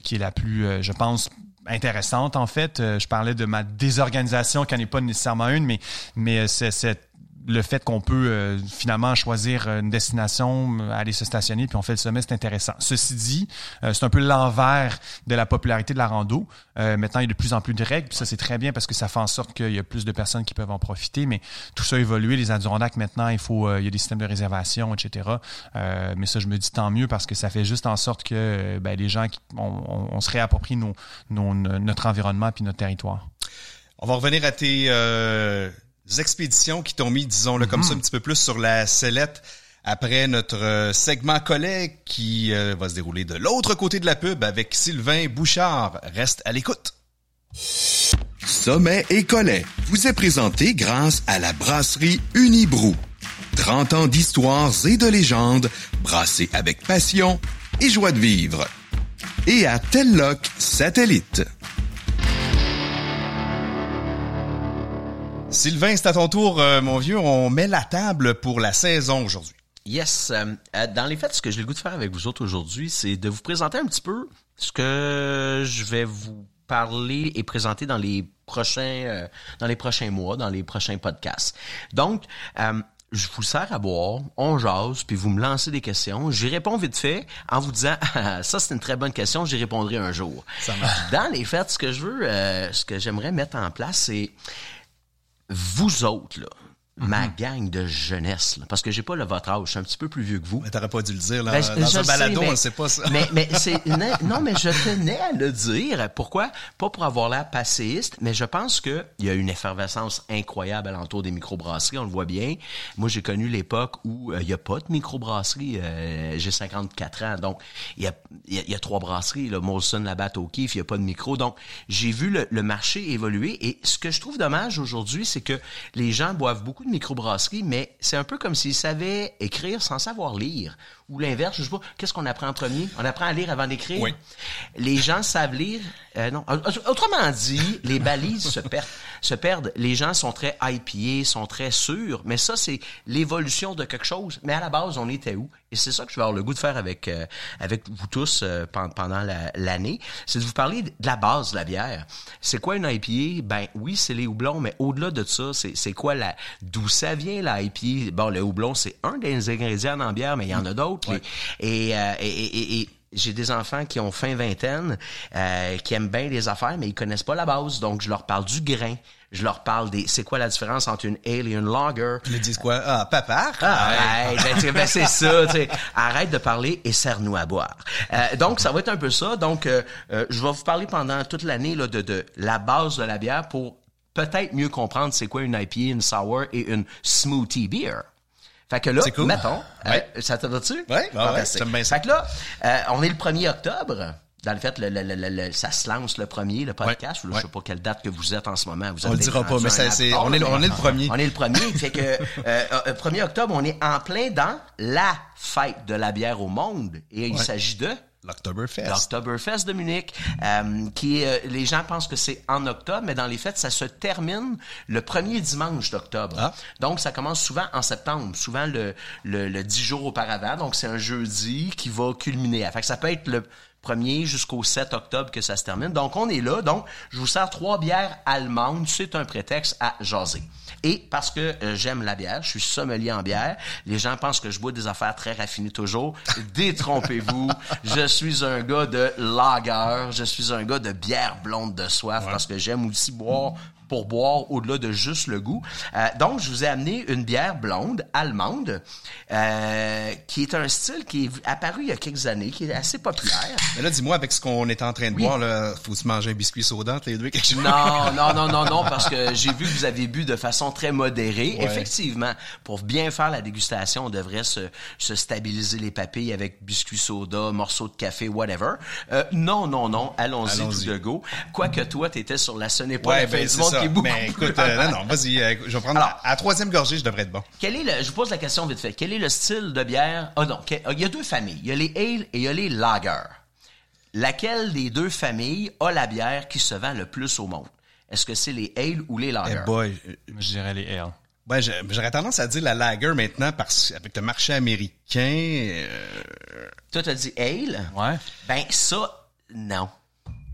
qui est la plus, je pense, intéressante en fait. je parlais de ma désorganisation qui n'est pas nécessairement une, mais mais c'est cette le fait qu'on peut euh, finalement choisir une destination, euh, aller se stationner, puis on fait le sommet, c'est intéressant. Ceci dit, euh, c'est un peu l'envers de la popularité de la rando. maintenant, il y a de plus en plus de règles, puis ça c'est très bien parce que ça fait en sorte qu'il y a plus de personnes qui peuvent en profiter. Mais tout ça a évolué. Les Adirondacks maintenant, il faut, il y a des systèmes de réservation, etc. mais ça, je me dis tant mieux parce que ça fait juste en sorte que ben, les gens, on, on, se réapproprie nos, notre environnement puis notre territoire. On va revenir à tes expéditions qui t'ont mis, disons-le comme ça, un mhm. petit peu plus sur la sellette après notre euh, segment collègue qui euh, va se dérouler de l'autre côté de la pub avec Sylvain Bouchard. Reste à l'écoute. Sommet et Collet vous est présenté grâce à la brasserie Unibrou. 30 ans d'histoires et de légendes brassées avec passion et joie de vivre. Et à Telloc Satellite. Sylvain, c'est à ton tour, euh, mon vieux. On met la table pour la saison aujourd'hui. Yes. Euh, euh, dans les faits, ce que j'ai le goût de faire avec vous autres aujourd'hui, c'est de vous présenter un petit peu ce que je vais vous parler et présenter dans les prochains dans les prochains mois, dans les prochains podcasts. Donc, je vous sers à boire, on jase, puis vous me lancez des questions. J'y réponds vite fait en vous disant ça c'est une très bonne question, j'y répondrai un jour. Ça Dans les faits, ce que je veux, ce que j'aimerais mettre en place, c'est vous autres, là, ma mhm. gang de jeunesse, là, parce que j'ai pas le votre âge, je suis un petit peu plus vieux que vous. Mais t'aurais pas dû le dire là, ben, dans un balado, on sait pas ça. Mais, mais c'est non, mais je tenais à le dire. Pourquoi? Pas pour avoir l'air passéiste, mais je pense que il y a une effervescence incroyable alentour des microbrasseries, on le voit bien. Moi, j'ai connu l'époque où euh, il y a pas de microbrasserie. Euh, j'ai 54 ans, donc il y a, y, a, trois brasseries, là, Molson, Labatt, O'Keeffe, il y a pas de micro. Donc j'ai vu le, le marché évoluer et ce que je trouve dommage aujourd'hui, c'est que les gens boivent beaucoup microbrasserie, mais c'est un peu comme s'ils savaient écrire sans savoir lire. Ou l'inverse, je sais pas, qu'est-ce qu'on apprend en premier? On apprend à lire avant d'écrire? Oui. Les gens savent lire. Euh, non. Autrement dit, les balises se perdent. Se perdent. Les gens sont très IPA, sont très sûrs, mais ça, c'est l'évolution de quelque chose. Mais à la base, on était où? Et c'est ça que je vais avoir le goût de faire avec euh, avec vous tous euh, pendant l'année, c'est de vous parler de la base de la bière. C'est quoi une IPA? Ben oui, c'est les houblons, mais au-delà de ça, c'est quoi la d'où ça vient la IPA? Bon, le houblon, c'est un des ingrédients dans la bière, mais il y en a d'autres. Euh, et, et, et, j'ai des enfants qui ont fin vingtaine, euh, qui aiment bien les affaires, mais ils connaissent pas la base. Donc, je leur parle du grain. Je leur parle des... C'est quoi la différence entre une Alien Lager? Ils disent quoi? Ah, papa? Ah, ben, ben, c'est ça. Tu sais. Arrête de parler et serre-nous à boire. Euh, donc, ça va être un peu ça. Donc, euh, je vais vous parler pendant toute l'année là, de, de la base de la bière pour peut-être mieux comprendre c'est quoi une IPA, une sour et une smoothie beer. Fait que là, mettons, euh, ça te va-tu? Oui, ouais, bien ça. Fait que là, euh, on est le 1er octobre. Dans le fait, le, le, le, ça se lance le premier, le podcast. Je sais pas quelle date que vous êtes en ce moment. Vous on le dira pas, mais c'est, on, est, on est le premier. On est le premier. fait que euh, 1er octobre, on est en plein dans la fête de la bière au monde. Et il s'agit de L'Octoberfest. L'Octoberfest de Munich, euh, qui euh, les gens pensent que c'est en octobre, mais dans les faits, ça se termine le premier dimanche d'octobre. Ah. Donc, ça commence souvent en septembre, souvent le, le, le 10 jours auparavant. Donc, c'est un jeudi qui va culminer. Fait que ça peut être le premier jusqu'au 7 octobre que ça se termine. Donc, on est là. Donc, je vous sers trois bières allemandes. C'est un prétexte à jaser. Et parce que euh, j'aime la bière, je suis sommelier en bière, les gens pensent que je bois des affaires très raffinées toujours. Détrompez-vous, je suis un gars de lager, je suis un gars de bière blonde de soif parce que j'aime aussi boire pour boire au-delà de juste le goût. Euh, donc, je vous ai amené une bière blonde allemande euh, qui est un style qui est apparu il y a quelques années, qui est assez populaire. Mais là, dis-moi, avec ce qu'on est en train de boire, là, faut-tu manger un biscuit soda les deux? Quelque chose? Non, non, non, non, non, parce que j'ai vu que vous avez bu de façon très modérée. Effectivement, pour bien faire la dégustation, on devrait se, se stabiliser les papilles avec biscuit soda, morceau de café, whatever. Euh, non, non, non, allons-y tout de go. Quoique toi, t'étais sur la pas ouais, ben, qui est beaucoup Mais écoute, euh, non, non, vas-y, euh, je vais prendre Alors- à la troisième gorgée, je devrais être bon. Quel est le, je vous pose la question vite fait. Quel est le style de bière? Ah non, que- il y a deux familles. Il y a les ale et il y a les lagers. Laquelle des deux familles a la bière qui se vend le plus au monde? Est-ce que c'est les ale ou les Eh lagers? boy, euh, Je dirais les ale. ouais, j'aurais tendance à dire la lager maintenant parce avec le marché américain. euh, Toi, t'as dit ale? Ouais. Ben, ça, non.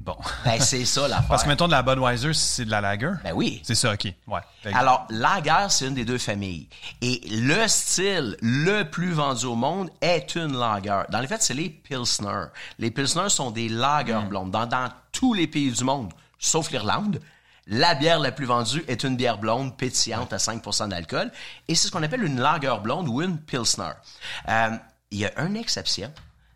Bon. Ben, c'est ça l'affaire. Parce que mettons de la Budweiser, c'est de la lager. Ben oui. C'est ça, ok. Ouais. Alors, lager, c'est une des deux familles. Et le style le plus vendu au monde est une lager. Dans les faits, c'est les Pilsner. Les Pilsner sont des lagers blondes. Dans, dans tous les pays du monde, sauf l'Irlande, la bière la plus vendue est une bière blonde pétillante à 5% d'alcool. Et c'est ce qu'on appelle une lager blonde ou une Pilsner. Euh, Il y a une exception.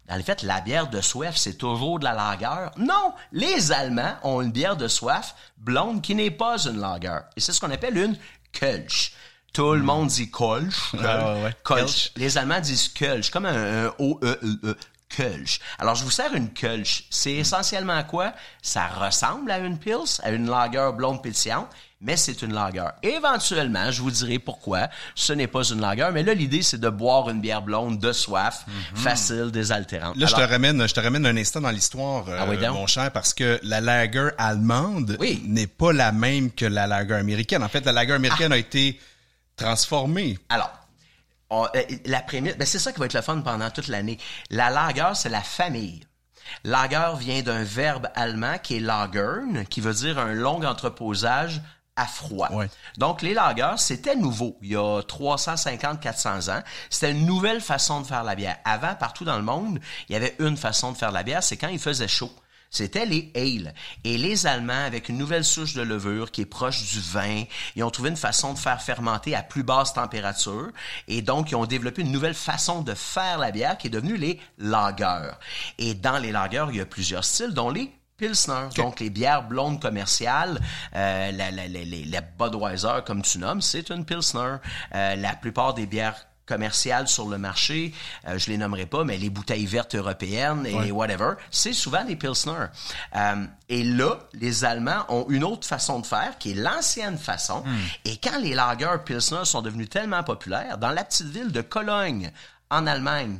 Dans le fait, la bière de soif, c'est toujours de la lager. Non, les Allemands ont une bière de soif blonde qui n'est pas une lager. Et c'est ce qu'on appelle une Kölsch. Tout le monde dit Kolsch. Ah, ouais, ouais. Les Allemands disent Kölsch, comme un, un O-E-E-E. Kölsch. Alors, je vous sers une Kölsch. C'est essentiellement quoi? Ça ressemble à une Pils, à une lager blonde pétillante, mais c'est une lager. Éventuellement, je vous dirai pourquoi ce n'est pas une lager, mais là, l'idée, c'est de boire une bière blonde de soif, facile, désaltérante. Là, je te ramène, je te ramène un instant dans l'histoire, euh, Ah oui, donc? mon cher, parce que la lager allemande Oui. n'est pas la même que la lager américaine. En fait, la lager américaine a été transformée. Alors, on- euh, la prémisse, ben c'est ça qui va être le fun pendant toute l'année. La lager, c'est la famille. Lager vient d'un verbe allemand qui est lagern, qui veut dire un long entreposage à froid. Ouais. Donc, les lagers, c'était nouveau. Il y a 350, 400 ans. C'était une nouvelle façon de faire la bière. Avant, partout dans le monde, il y avait une façon de faire la bière, c'est quand il faisait chaud. C'était les ale. Et les Allemands, avec une nouvelle souche de levure qui est proche du vin, ils ont trouvé une façon de faire fermenter à plus basse température. Et donc, ils ont développé une nouvelle façon de faire la bière qui est devenue les lagers. Et dans les lagers, il y a plusieurs styles, dont les Pilsner, donc les bières blondes commerciales, euh, la, la, la, la- Budweiser, comme tu nommes, c'est une Pilsner. Euh, la plupart des bières commerciales sur le marché, euh, je les nommerai pas, mais les bouteilles vertes européennes et whatever, c'est souvent des Pilsner. Euh, et là, les Allemands ont une autre façon de faire, qui est l'ancienne façon. Et quand les lagers Pilsner sont devenus tellement populaires, dans la petite ville de Cologne, en Allemagne,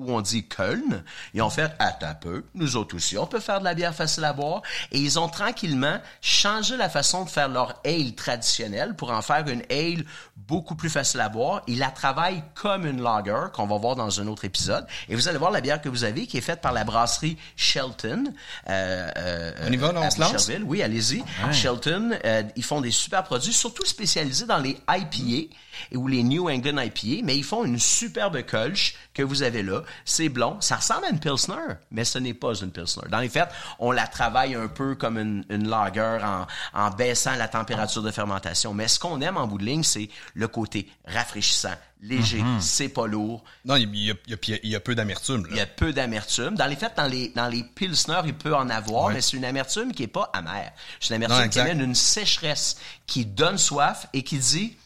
où on dit Köln, ils ont fait attends un peu, nous autres aussi, on peut faire de la bière facile à boire et ils ont tranquillement changé la façon de faire leur ale traditionnelle pour en faire une ale beaucoup plus facile à boire. Ils la travaillent comme une lager qu'on va voir dans un autre épisode et vous allez voir la bière que vous avez qui est faite par la brasserie Shelton. Euh, euh, On y va, on à se lance? Oui, allez-y. Shelton, euh, ils font des super produits, surtout spécialisés dans les IPA ou les New England IPA, mais ils font une superbe Kölsch que vous avez là. C'est blond. Ça ressemble à une Pilsner, mais ce n'est pas une Pilsner. Dans les faits, on la travaille un peu comme une, une lager en, en baissant la température de fermentation. Mais ce qu'on aime en bout de ligne, c'est le côté rafraîchissant, léger, c'est pas lourd, Non, il y a, y y peu d'amertume. il y a peu d'amertume. Dans les faits, dans les, dans les pilsner, il peut en avoir, Ouais. mais c'est une amertume qui est pas amère. C'est une Non, amertume qui amène une sécheresse, qui donne soif et qui dit,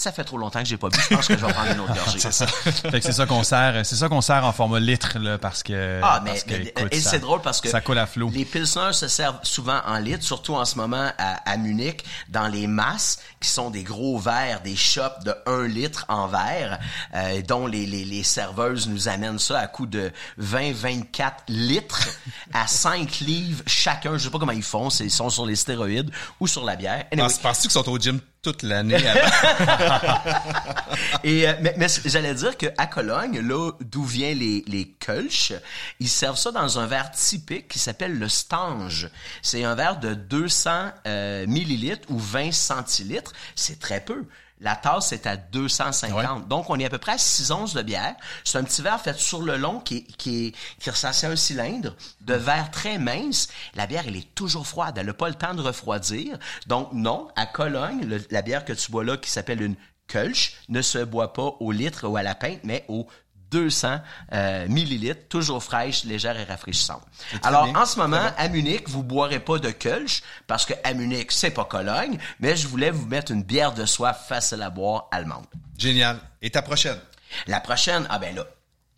ça fait trop longtemps que j'ai pas bu, je pense que je vais prendre une autre gorgée. C'est ça. Fait que c'est ça qu'on sert, c'est ça qu'on sert en format litre là, parce que Ah, mais, parce que, mais- écoute, et ça- c'est drôle parce que ça coule à flot. les pilsners se servent souvent en litres, surtout en ce moment à, à Munich, dans les masses, qui sont des gros verres, des shops de 1 litre en verre, euh, dont les, les, les serveuses nous amènent ça à coût de 20-24 litres à 5 livres chacun. Je sais pas comment ils font, ils sont sur les stéroïdes ou sur la bière. Anyway, Penses- Penses-tu qu'ils sont au gym toute l'année avant? Et euh, mais, mais j'allais dire que à Cologne, là d'où vient les les Kölsch, ils servent ça dans un verre typique qui s'appelle le Stange. C'est un verre de 200 euh, millilitres ou 20 centilitres. C'est très peu. La tasse est à 250. Donc, on est à peu près à 6 onces de bière. C'est un petit verre fait sur le long qui, est- qui, qui ressemble à un cylindre de verre très mince. La bière, elle est toujours froide. Elle n'a pas le temps de refroidir. Donc, non, à Cologne, le- la bière que tu bois là, qui s'appelle une Kölsch, ne se boit pas au litre ou à la pinte, mais au 200 euh, millilitres, toujours fraîche, légère et rafraîchissante. Alors, bien. en ce moment, à Munich, vous boirez pas de Kölsch, parce que à Munich, c'est pas Cologne, mais je voulais vous mettre une bière de soif facile à boire allemande. Génial. Et ta prochaine? La prochaine, ah ben là,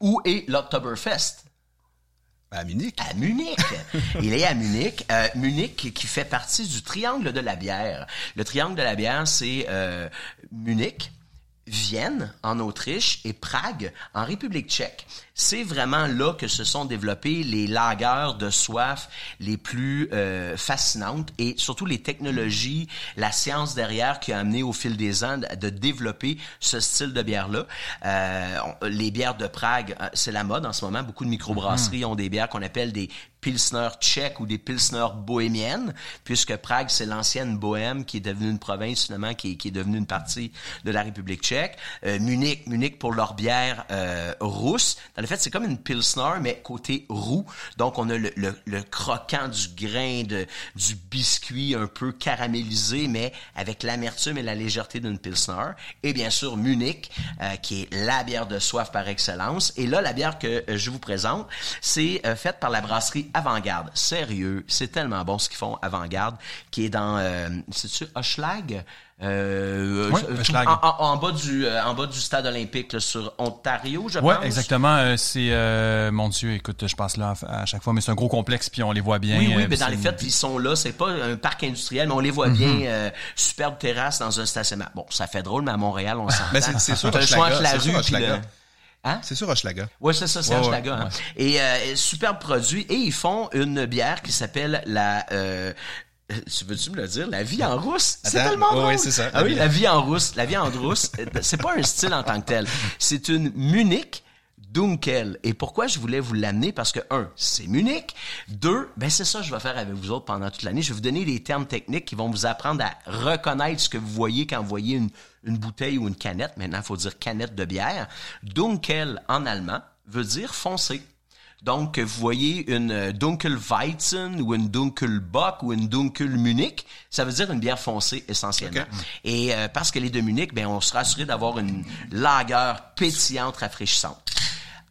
où est l'Oktoberfest? À Munich. À Munich. Il est à Munich. Euh, Munich qui fait partie du triangle de la bière. Le triangle de la bière, c'est euh, Munich, Vienne en Autriche et Prague en République tchèque. C'est vraiment là que se sont développés les lagers de soif les plus euh, fascinantes et surtout les technologies, la science derrière qui a amené au fil des ans de développer ce style de bière-là. Euh, les bières de Prague, euh, c'est la mode en ce moment. Beaucoup de microbrasseries ont des bières qu'on appelle des pilsner tchèques ou des pilsner bohémiennes, puisque Prague, c'est l'ancienne Bohème qui est devenue une province finalement, qui, qui est devenue une partie de la République tchèque. Euh, Munich, Munich pour leur bière euh, rousse. Dans le fait, c'est comme une pilsner, mais côté roux. Donc, on a le, le, le, croquant du grain, de, du biscuit un peu caramélisé, mais avec l'amertume et la légèreté d'une pilsner. Et bien sûr, Munich, euh, qui est la bière de soif par excellence. Et là, la bière que je vous présente, c'est faite par la brasserie avant-garde. Sérieux, c'est tellement bon ce qu'ils font avant-garde, qui est dans, euh, c'est-tu? Euh, oui, en, en, en, bas du euh, en bas du stade olympique là, sur Ontario, je ouais, pense. exactement. Euh, c'est euh, mon Dieu, écoute, je passe là à chaque fois, mais c'est un gros complexe puis on les voit bien. Oui, oui, mais dans les faits, ils sont là. C'est pas un parc industriel, mais on les voit mm -hmm. bien. superbe terrasse dans un stationnement. Bon, ça fait drôle, mais à Montréal, on s'entend. mais c'est sûr, le choix entre la rue Hein? C'est sur Hochelaga. Oui, c'est ça, c'est ouais, Hochelaga. Ouais, hein. Et euh, superbe produit. Et ils font une bière qui s'appelle la... Euh, tu veux-tu me le dire? La vie en rousse? C'est tellement drôle. Oui, c'est ça. Ah oui, la vie en rousse. La vie en rousse, c'est pas un style en tant que tel. C'est une Munich Dunkel. Et pourquoi je voulais vous l'amener? Parce que, un, c'est Munich. Deux, ben c'est ça que je vais faire avec vous autres pendant toute l'année. Je vais vous donner des termes techniques qui vont vous apprendre à reconnaître ce que vous voyez quand vous voyez une, une bouteille ou une canette. Maintenant, il faut dire canette de bière. Dunkel, en allemand, veut dire foncé. Donc, vous voyez une Dunkelweizen ou une Dunkelbock ou une Dunkel Munich, ça veut dire une bière foncée essentiellement. Okay. Et euh, parce qu'elle est de Munich, ben on sera assuré d'avoir une lager pétillante, rafraîchissante.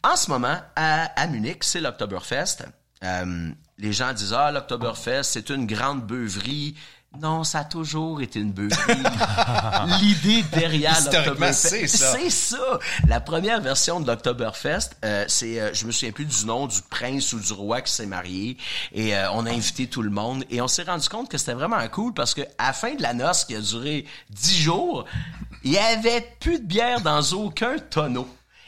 En ce moment, à, à Munich, c'est l'Oktoberfest. Euh, les gens disent ah l'Oktoberfest c'est une grande beuverie. Non, ça a toujours été une beuverie. L'idée derrière l'Oktoberfest, c'est ça. C'est ça. La première version de l'Oktoberfest, euh, c'est, euh, je me souviens plus du nom du prince ou du roi qui s'est marié, et euh, on a invité tout le monde, et on s'est rendu compte que c'était vraiment cool parce que à la fin de la noce qui a duré dix jours, il y avait plus de bière dans aucun tonneau.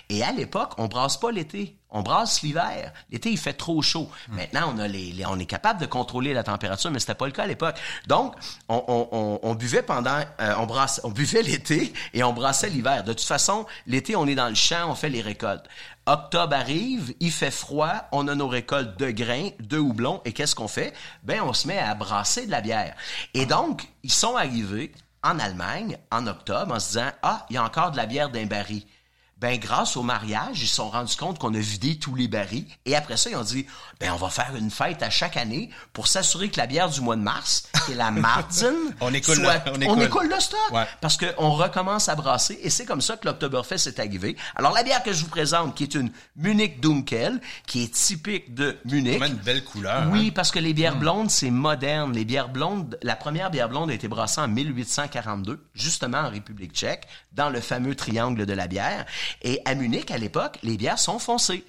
Et à l'époque, on brasse pas l'été. On brasse l'hiver. L'été, il fait trop chaud. Mmh. Maintenant, on a les, les, on est capable de contrôler la température, mais c'était pas le cas à l'époque. Donc, on, on, on, buvait pendant, euh, on brasse, on buvait l'été et on brassait l'hiver. De toute façon, l'été, on est dans le champ, on fait les récoltes. Octobre arrive, il fait froid, on a nos récoltes de grains, de houblon, et qu'est-ce qu'on fait? Ben, on se met à brasser de la bière. Et donc, ils sont arrivés en Allemagne, en octobre, en se disant, ah, il y a encore de la bière d'un baril ben grâce au mariage, ils se sont rendus compte qu'on a vidé tous les barils. Et après ça, ils ont dit, ben on va faire une fête à chaque année pour s'assurer que la bière du mois de mars, qui est la Martin, on écoule, soit, on on écoule. écoule le stock. Ouais. Parce qu'on recommence à brasser et c'est comme ça que l'Octoberfest est arrivé. Alors la bière que je vous présente, qui est une Munich Dunkel, qui est typique de Munich. Vraiment une belle couleur. Oui, hein? parce que les bières blondes, c'est moderne. Les bières blondes, la première bière blonde a été brassée en 1842, justement en République tchèque, dans le fameux triangle de la bière. Et à Munich, à l'époque, les bières sont foncées.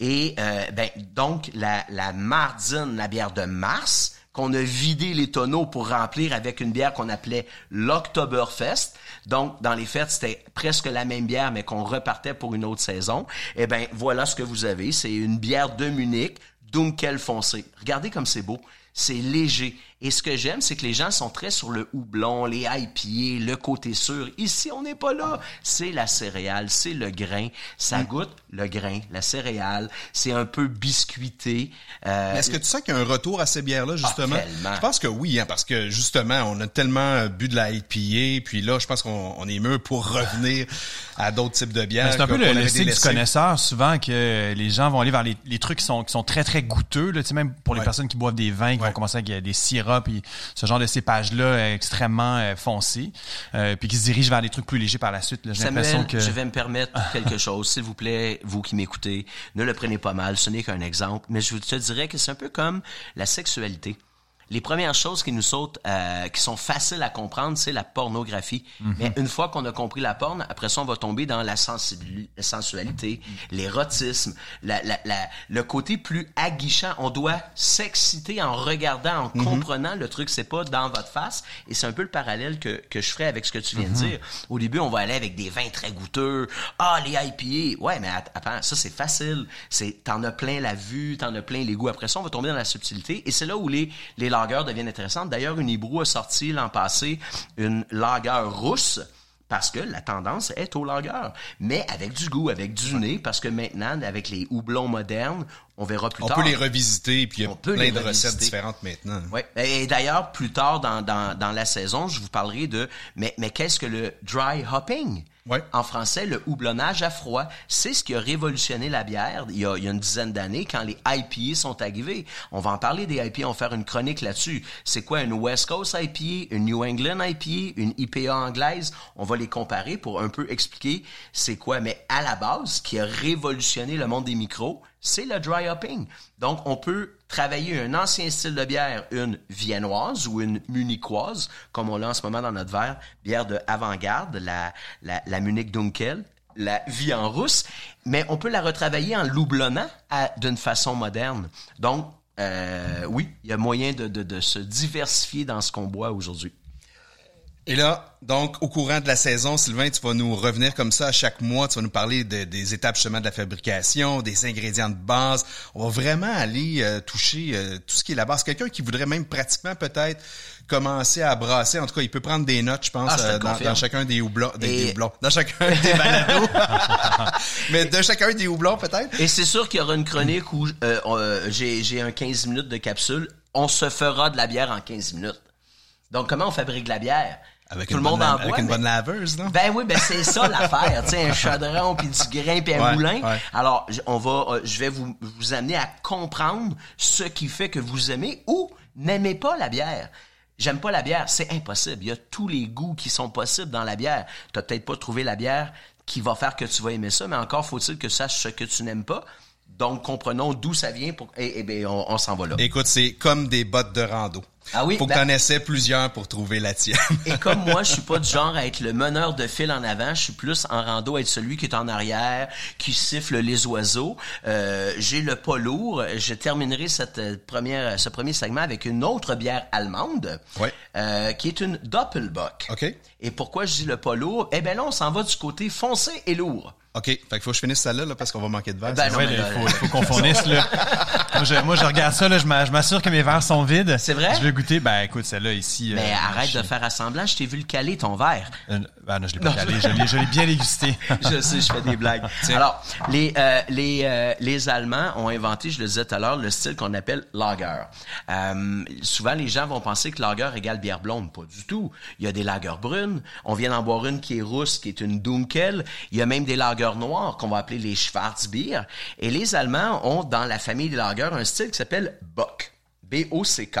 Et euh, ben, donc, la, la Mardine, la bière de mars, qu'on a vidé les tonneaux pour remplir avec une bière qu'on appelait l'Oktoberfest. Donc, dans les fêtes, c'était presque la même bière, mais qu'on repartait pour une autre saison. Eh ben, voilà ce que vous avez. C'est une bière de Munich, Dunkel foncé. Regardez comme c'est beau. C'est léger. Et ce que j'aime, c'est que les gens sont très sur le houblon, les IPA, le côté sûr. Ici, on n'est pas là. C'est la céréale, c'est le grain. Ça goûte le grain, la céréale. C'est un peu biscuité. Euh, Est-ce que tu sens qu'il y a un retour à ces bières-là, justement? Ah, je pense que oui, hein, parce que justement, on a tellement bu de la IPA, puis là, je pense qu'on on est mieux pour revenir à d'autres types de bières. C'est un peu le, le style du connaisseur, souvent, que les gens vont aller vers les, les trucs qui sont, qui sont très, très goûteux. Là, même pour les ouais. personnes qui boivent des vins, qui ouais. vont commencer avec des sirops puis ce genre de cépage-là extrêmement euh, foncé, euh, puis qui se dirige vers des trucs plus légers par la suite. J'ai l'impression que... je vais me permettre quelque chose, s'il vous plaît, vous qui m'écoutez, ne le prenez pas mal, ce n'est qu'un exemple, mais je te dirais que c'est un peu comme la sexualité. Les premières choses qui nous sautent, euh, qui sont faciles à comprendre, c'est la pornographie. Mais une fois qu'on a compris la porn, après ça, on va tomber dans la, la sensualité, l'érotisme, la, la, la- le côté plus aguichant. On doit s'exciter en regardant, en comprenant. Le truc, c'est pas dans votre face. Et c'est un peu le parallèle que, que je ferai avec ce que tu viens de dire. Au début, on va aller avec des vins très goûteux. Ah, les IPA. Ouais, mais att- attends, ça, c'est facile. C'est, t'en as plein la vue, t'en as plein les goûts. Après ça, on va tomber dans la subtilité. Et c'est là où les, les lagers deviennent intéressantes. D'ailleurs, Unibrew a sorti l'an passé une lager rousse parce que la tendance est au lager, mais avec du goût, avec du nez, parce que maintenant, avec les houblons modernes, on verra plus On tard. peut les revisiter, et puis il y a On plein de recettes différentes maintenant. Ouais. Et d'ailleurs, plus tard dans, dans, dans la saison, je vous parlerai de mais, mais qu'est-ce que le dry hopping? En français, le houblonnage à froid. C'est ce qui a révolutionné la bière il y a, il y a une dizaine d'années quand les IPA sont arrivés. On va en parler des IPA, on va faire une chronique là-dessus. C'est quoi une West Coast IPA, une New England IPA, une IPA anglaise? On va les comparer pour un peu expliquer c'est quoi. Mais à la base, ce qui a révolutionné le monde des micros, c'est le dry hopping. Donc, on peut travailler un ancien style de bière, une viennoise ou une munichoise, comme on l'a en ce moment dans notre verre, bière de avant-garde, la, la, Munich Dunkel, la vie en rousse, mais on peut la retravailler en loublonnant d'une façon moderne. Donc, euh, oui, il y a moyen de, de se diversifier dans ce qu'on boit aujourd'hui. Et là, donc, au courant de la saison, Sylvain, tu vas nous revenir comme ça à chaque mois. Tu vas nous parler de- des étapes justement de la fabrication, des ingrédients de base. On va vraiment aller euh, toucher euh, tout ce qui est la base. Quelqu'un qui voudrait même pratiquement peut-être commencer à brasser. En tout cas, il peut prendre des notes, je pense, Ah, je euh, dans, chacun des houblons, des, Et- des houblons, dans chacun des balados. Mais de chacun des houblons, peut-être. Et c'est sûr qu'il y aura une chronique où euh, euh, j'ai j'ai un 15 minutes de capsule. On se fera de la bière en 15 minutes. Donc, comment on fabrique de la bière? Avec Tout une le monde bonne, en avec boit, une mais- bonne laveuse, non? Ben oui, ben c'est ça l'affaire, tu sais, un chaudron puis du grain puis un Ouais, moulin. ouais. Alors, on va, euh, je vais vous vous amener à comprendre ce qui fait que vous aimez ou n'aimez pas la bière. J'aime pas la bière, c'est impossible. Il y a tous les goûts qui sont possibles dans la bière. T'as peut-être pas trouvé la bière qui va faire que tu vas aimer ça, mais encore faut-il que tu saches ce que tu n'aimes pas. Donc, comprenons d'où ça vient pour, et, et ben, on, on s'en va là. Écoute, c'est comme des bottes de rando. Ah oui, Faut que ben- t'en essaies plusieurs pour trouver la tienne. Et comme moi, je suis pas du genre à être le meneur de fil en avant, je suis plus en rando à être celui qui est en arrière, qui siffle les oiseaux. Euh, J'ai le pas lourd. Je terminerai cette euh, première, ce premier segment avec une autre bière allemande, Ouais. euh, qui est une Doppelbock. OK. Et pourquoi je dis le pas lourd? Eh ben là, on s'en va du côté foncé et lourd. OK. Fait qu'il faut que je finisse celle-là, là, parce qu'on va manquer de verre. Ben sinon. non, Ouais, mais là, là, il faut, faut qu'on fournisse, là. Moi je, moi, je regarde ça, là, je m'a- je m'assure que mes verres sont vides. C'est vrai? Je vais goûter. Ben, écoute, celle-là, ici. Mais euh, arrête je- de faire assemblant, je t'ai vu le caler ton verre. Euh, ben, non, je l'ai pas calé. Je l'ai, je l'ai bien dégusté. je sais, je fais des blagues. Alors, les, euh, les, euh, les Allemands ont inventé, je le disais tout à l'heure, le style qu'on appelle lager. Euh, souvent, les gens vont penser que lager égale bière blonde. Pas du tout. Il y a des lagers brunes. On vient d'en boire une qui est rousse, qui est une Dunkel. Il y a même des lagers noirs qu'on va appeler les Schwarzbier. Et les Allemands ont, dans la famille des lagers, un style qui s'appelle Bock. B-O-C-K.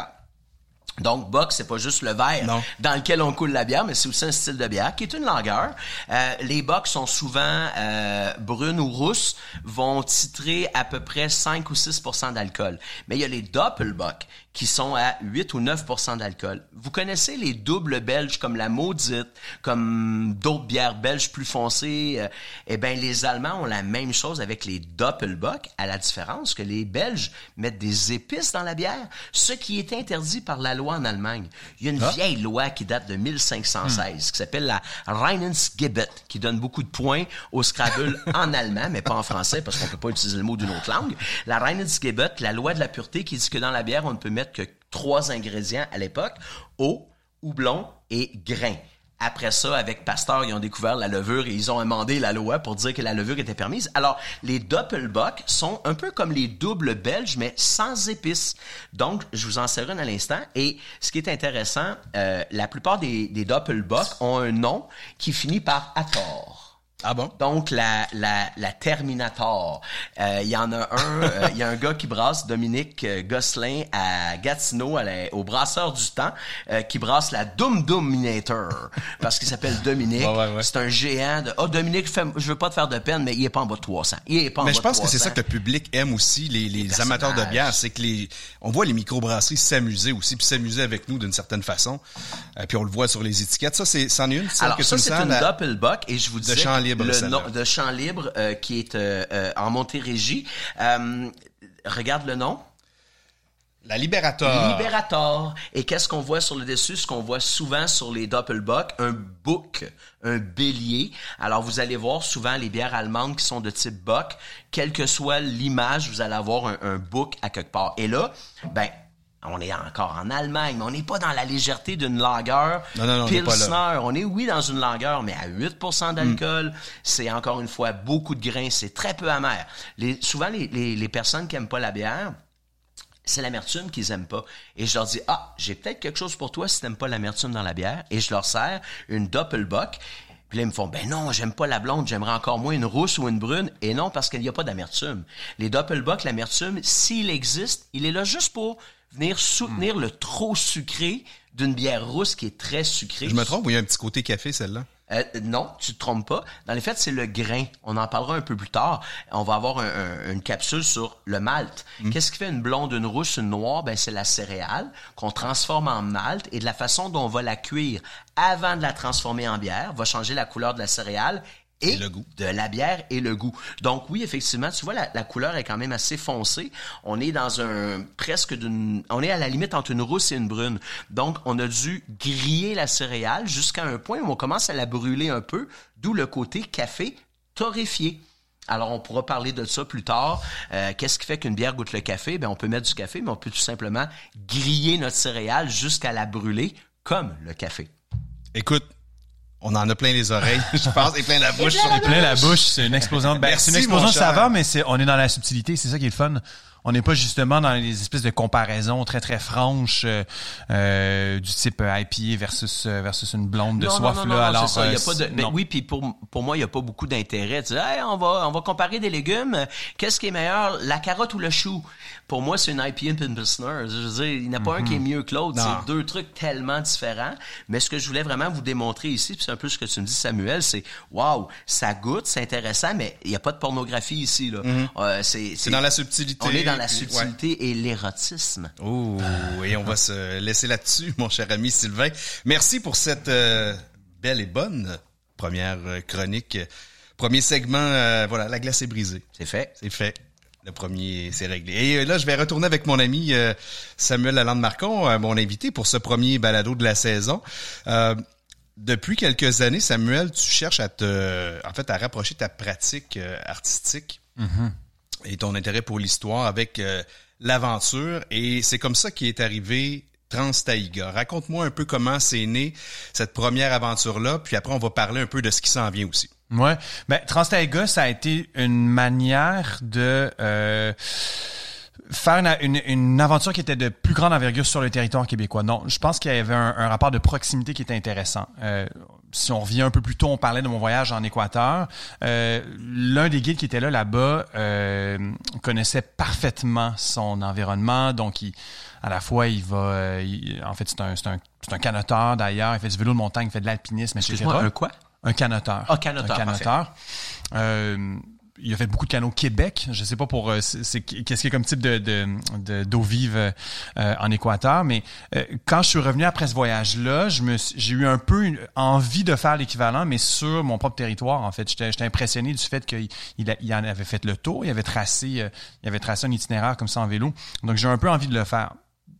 Donc, Bock, c'est pas juste le verre Non. dans lequel on coule la bière, mais c'est aussi un style de bière qui est une lager. Euh, les Bocks sont souvent euh, brunes ou rousses, vont titrer à peu près 5 ou 6% d'alcool. Mais il y a les Doppelbock qui sont à 8 ou 9 d'alcool. Vous connaissez les doubles belges comme la Maudite, comme d'autres bières belges plus foncées. euh, eh ben les Allemands ont la même chose avec les Doppelbock, à la différence que les Belges mettent des épices dans la bière, ce qui est interdit par la loi en Allemagne. Il y a une vieille loi qui date de 1516 qui s'appelle la Reinensgebet, qui donne beaucoup de points au Scrabble en allemand, mais pas en français parce qu'on peut pas utiliser le mot d'une autre langue. La Reinensgebet, la loi de la pureté qui dit que dans la bière, on ne peut mettre que trois ingrédients à l'époque, eau, houblon et grain. Après ça, avec Pasteur, ils ont découvert la levure et ils ont amendé la loi pour dire que la levure était permise. Alors, les Doppelbock sont un peu comme les doubles belges, mais sans épices. Donc, je vous en sers une à l'instant. Et ce qui est intéressant, euh, la plupart des, des Doppelbock ont un nom qui finit par Ator. Ah bon? Donc, la, la, la Terminator. Euh, Il y en a un, euh, il y a un gars qui brasse, Dominique euh, Gosselin, à Gatineau, à la- au Brasseur du Temps, euh, qui brasse la Doom Dominator. Parce qu'il s'appelle Dominique. Ouais, ouais, ouais. C'est un géant de... Oh, Dominique, fais- je veux pas te faire de peine, mais il est pas en bas de 300. Il est pas en Mais bas je pense de que c'est 300. ça que le public aime aussi, les, les, Les amateurs de bière, c'est que les, on voit les microbrasseries s'amuser aussi, puis s'amuser avec nous d'une certaine façon. Euh, puis on le voit sur les étiquettes. Ça, c'est, c'en est une, Alors que ça, c'est une la- Doppelbock et je vous disais champ libre, le nom de champ libre euh, qui est euh, euh, en Montérégie. Euh, regarde le nom. la Liberator. Liberator. Et qu'est-ce qu'on voit sur le dessus? Ce qu'on voit souvent sur les Doppelbock, un bouc, un bélier. Alors, vous allez voir souvent les bières allemandes qui sont de type Bock. Quelle que soit l'image, vous allez avoir un, un bouc à quelque part. Et là, ben, on est encore en Allemagne, mais on n'est pas dans la légèreté d'une Non, non, non, là. Pilsner. On est, oui, dans une lager, mais à 8% d'alcool. C'est encore une fois beaucoup de grains. C'est très peu amer. Les, souvent, les, les, les personnes qui aiment pas la bière, c'est l'amertume qu'ils aiment pas. Et je leur dis, ah, j'ai peut-être quelque chose pour toi si t'aimes pas l'amertume dans la bière. Et je leur sers une Doppelbock. Puis là, ils me font, ben non, j'aime pas la blonde, j'aimerais encore moins une rousse ou une brune. Et non, parce qu'il n'y a pas d'amertume. Les Doppelbock, l'amertume, s'il existe, il est là juste pour venir soutenir le trop sucré d'une bière rousse qui est très sucrée. Je me trompe ou il y a un petit côté café, celle-là? Euh, non, tu te trompes pas. Dans les faits, c'est le grain. On en parlera un peu plus tard. On va avoir un- un- une capsule sur le malt. Qu'est-ce qui fait une blonde, une rousse, une noire? Ben, c'est la céréale qu'on transforme en malt et de la façon dont on va la cuire avant de la transformer en bière va changer la couleur de la céréale et, Et le goût. de la bière et le goût. Donc oui, effectivement, tu vois, la, la couleur est quand même assez foncée. On est dans un presque d'une, on est à la limite entre une rousse et une brune. Donc on a dû griller la céréale jusqu'à un point où on commence à la brûler un peu, d'où le côté café torréfié. Alors, on pourra parler de ça plus tard. Euh, Qu'est-ce qui fait qu'une bière goûte le café? Ben, on peut mettre du café, mais on peut tout simplement griller notre céréale jusqu'à la brûler comme le café. Écoute, on en a plein les oreilles, je pense, et plein la bouche. plein sur la les- Plein la bouche, c'est une explosion. Ben, Merci, c'est une explosion de saveur, mais c'est, on est dans la subtilité. C'est ça qui est le fun. On n'est pas justement dans les espèces de comparaisons très très franches euh, euh, du type IPA versus euh, versus une blonde de non, soif non, non, là. alors c'est ça. Y a euh, pas de, ben oui, puis pour, pour moi, il y a pas beaucoup d'intérêt. Tu dis, Hey, on va, on va comparer des légumes. Qu'est-ce qui est meilleur, la carotte ou le chou? Pour moi, c'est une IPA et une Pilsner. Je veux dire, il n'y en a pas un qui est mieux que l'autre. C'est deux trucs tellement différents. Mais ce que je voulais vraiment vous démontrer ici, puis c'est un peu ce que tu me dis, Samuel, c'est, waouh, ça goûte, c'est intéressant, mais il n'y a pas de pornographie ici, là. Euh, c'est, C'est dans la subtilité. On est dans la subtilité et l'érotisme. Oh, et on va se laisser là-dessus, mon cher ami Sylvain. Merci pour cette euh, belle et bonne première euh, chronique. Premier segment, euh, voilà, la glace est brisée. C'est fait. C'est fait. Le premier, c'est réglé. Et là, je vais retourner avec mon ami euh, Samuel Lalande-Marcon, euh, mon invité pour ce premier balado de la saison. Euh, depuis quelques années, Samuel, tu cherches à te, en fait, à rapprocher ta pratique euh, artistique et ton intérêt pour l'histoire avec euh, l'aventure. Et c'est comme ça qu'est arrivé Transtaïga. Raconte-moi un peu comment c'est né cette première aventure-là, puis après on va parler un peu de ce qui s'en vient aussi. Ouais. Ben, Transtaiga, ça a été une manière de euh, faire une, une, une aventure qui était de plus grande envergure sur le territoire québécois. Non, je pense qu'il y avait un, un rapport de proximité qui était intéressant. Euh, si on revient un peu plus tôt, on parlait de mon voyage en Équateur. Euh, L'un des guides qui était là là-bas euh, connaissait parfaitement son environnement, donc il, à la fois il va, il- en fait c'est un, c'est un, c'est un canoteur d'ailleurs, il fait du vélo de montagne, il fait de l'alpinisme, etc. Excuse-moi, un quoi? Un canoteur. Canoteur, Un canoteur. Il a fait beaucoup de canots Québec. Je sais pas pour euh, qu'est-ce qu'il y a comme type de de- de- d'eau vive euh, en Équateur, mais euh, quand je suis revenu après ce voyage-là, je me j'ai eu un peu une envie de faire l'équivalent, mais sur mon propre territoire. En fait, j'étais impressionné du fait qu'il il, il en avait fait le tour, il avait tracé euh, il avait tracé un itinéraire comme ça en vélo. Donc j'ai un peu envie de le faire.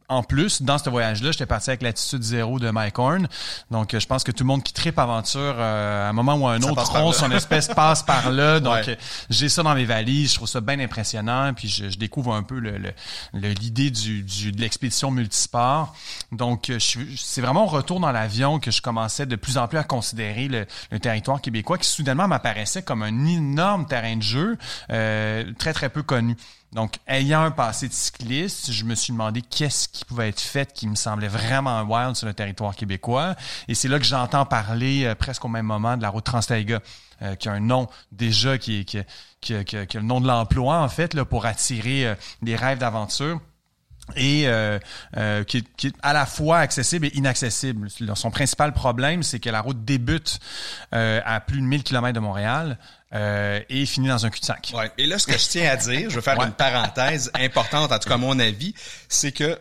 En plus, dans ce voyage-là, j'étais parti avec l'attitude zéro de Mike Horn. Donc, euh, je pense que tout le monde qui tripe aventure, euh, à un moment ou à un Ça autre, là. son espèce passe par là. Donc, Ouais. euh, j'ai ça dans mes valises. Je trouve ça bien impressionnant. Puis, je, je découvre un peu le- le- le- l'idée du, du, de l'expédition multisport. Donc, c'est vraiment au retour dans l'avion que je commençais de plus en plus à considérer le, le territoire québécois qui soudainement m'apparaissait comme un énorme terrain de jeu euh, très, très peu connu. Donc, ayant un passé de cycliste, je me suis demandé qu'est-ce qui pouvait être fait qui me semblait vraiment wild sur le territoire québécois. Et c'est là que j'entends parler euh, presque au même moment de la route Transtaiga. Euh, qui a un nom déjà qui qui, le nom de l'emploi en fait là pour attirer euh, des rêves d'aventure et qui, est à la fois accessible et inaccessible. Son principal problème, c'est que la route débute à plus de 1000 km de Montréal euh, et finit dans un cul-de-sac. Ouais. Et là, ce que je tiens à dire, je vais faire Ouais. une parenthèse importante, en tout cas à mon avis, c'est que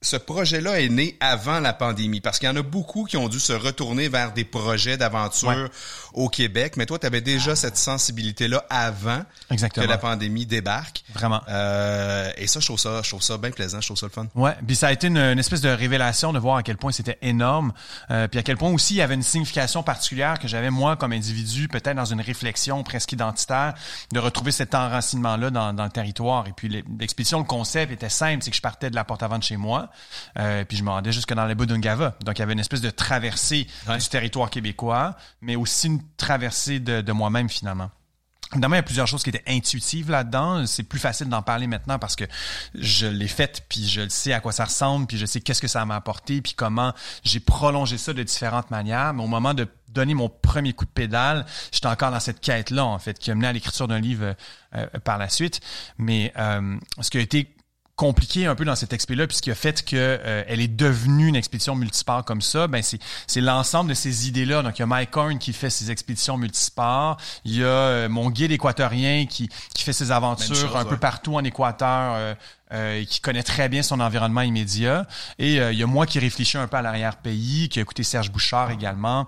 ce projet-là est né avant la pandémie parce qu'il y en a beaucoup qui ont dû se retourner vers des projets d'aventure Ouais. au Québec. Mais toi, tu avais déjà cette sensibilité-là avant Exactement. que la pandémie débarque. Vraiment. Euh, et ça, je trouve ça, je trouve ça bien plaisant, je trouve ça le fun. Ouais, puis ça a été une, une espèce de révélation de voir à quel point c'était énorme, euh, puis à quel point aussi il y avait une signification particulière que j'avais moi comme individu, peut-être dans une réflexion presque identitaire, de retrouver cet enracinement-là dans, dans le territoire. Et puis l'expédition, le concept était simple, c'est que je partais de la porte avant de chez moi, euh, puis je me rendais jusque dans les Budungava. Donc il y avait une espèce de traversée Ouais. du territoire québécois, mais aussi une traversée de, de moi-même finalement. Évidemment, il y a plusieurs choses qui étaient intuitives là-dedans. C'est plus facile d'en parler maintenant parce que je l'ai faite, puis je le sais à quoi ça ressemble, puis je sais qu'est-ce que ça m'a apporté, puis comment j'ai prolongé ça de différentes manières. Mais au moment de donner mon premier coup de pédale, j'étais encore dans cette quête-là, en fait, qui a mené à l'écriture d'un livre euh, par la suite. Mais euh, ce qui a été compliqué un peu dans cette expé-là, puis ce qui a fait que euh, elle est devenue une expédition multisport comme ça, ben c'est c'est l'ensemble de ces idées-là. Donc il y a Mike Horn qui fait ses expéditions multisports, il y a euh, mon guide équatorien qui qui fait ses aventures chose, un peu partout en Équateur. euh, euh, et qui connaît très bien son environnement immédiat. Et euh, il y a moi qui réfléchis un peu à l'arrière-pays, qui a écouté Serge Bouchard également,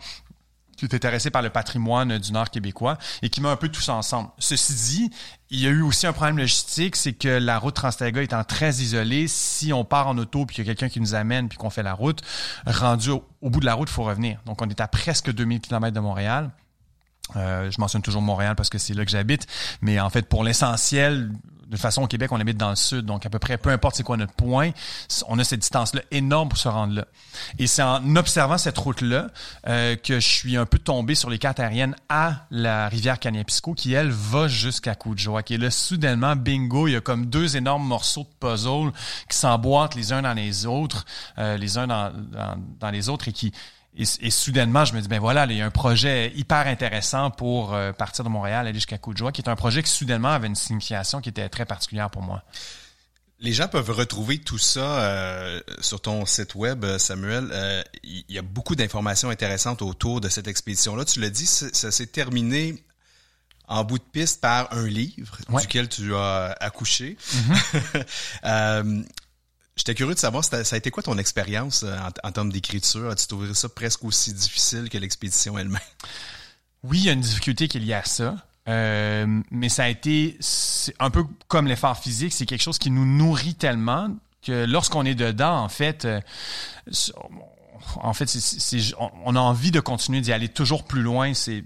qui est intéressé par le patrimoine du Nord québécois et qui met un peu tous ensemble. Ceci dit, il y a eu aussi un problème logistique, c'est que la route Transtega étant très isolée, si on part en auto puis qu'il y a quelqu'un qui nous amène puis qu'on fait la route, rendu au, au bout de la route, il faut revenir. Donc, on est à presque 2000 km de Montréal. Euh, je mentionne toujours Montréal parce que c'est là que j'habite, mais en fait, pour l'essentiel, de façon, au Québec, on habite dans le sud, donc à peu près, peu importe c'est quoi notre point, on a cette distance-là énorme pour se rendre là. Et c'est en observant cette route-là euh, que je suis un peu tombé sur les cartes aériennes à la rivière Caniapisco, qui, elle, va jusqu'à Coudjoac. Et là, soudainement, bingo, il y a comme deux énormes morceaux de puzzle qui s'emboîtent les uns dans les autres, euh, les uns dans, dans les autres, et qui et, et, soudainement, je me dis, ben voilà, là, il y a un projet hyper intéressant pour euh, partir de Montréal, aller jusqu'à Coudjoie, qui est un projet qui soudainement avait une signification qui était très particulière pour moi. Les gens peuvent retrouver tout ça euh, sur ton site web, Samuel. Euh, il y a beaucoup d'informations intéressantes autour de cette expédition-là. Tu l'as dit, ça s'est terminé en bout de piste par un livre Ouais. duquel tu as accouché. Mm-hmm. euh, J'étais curieux de savoir, ça a été quoi ton expérience euh, en, en, termes d'écriture? As-tu trouvé ça presque aussi difficile que l'expédition elle-même? Oui, il y a une difficulté qui est liée à ça. Euh, mais ça a été un peu comme l'effort physique, c'est quelque chose qui nous nourrit tellement que lorsqu'on est dedans, en fait, euh, en fait, c'est, c'est, on a envie de continuer d'y aller toujours plus loin. C'est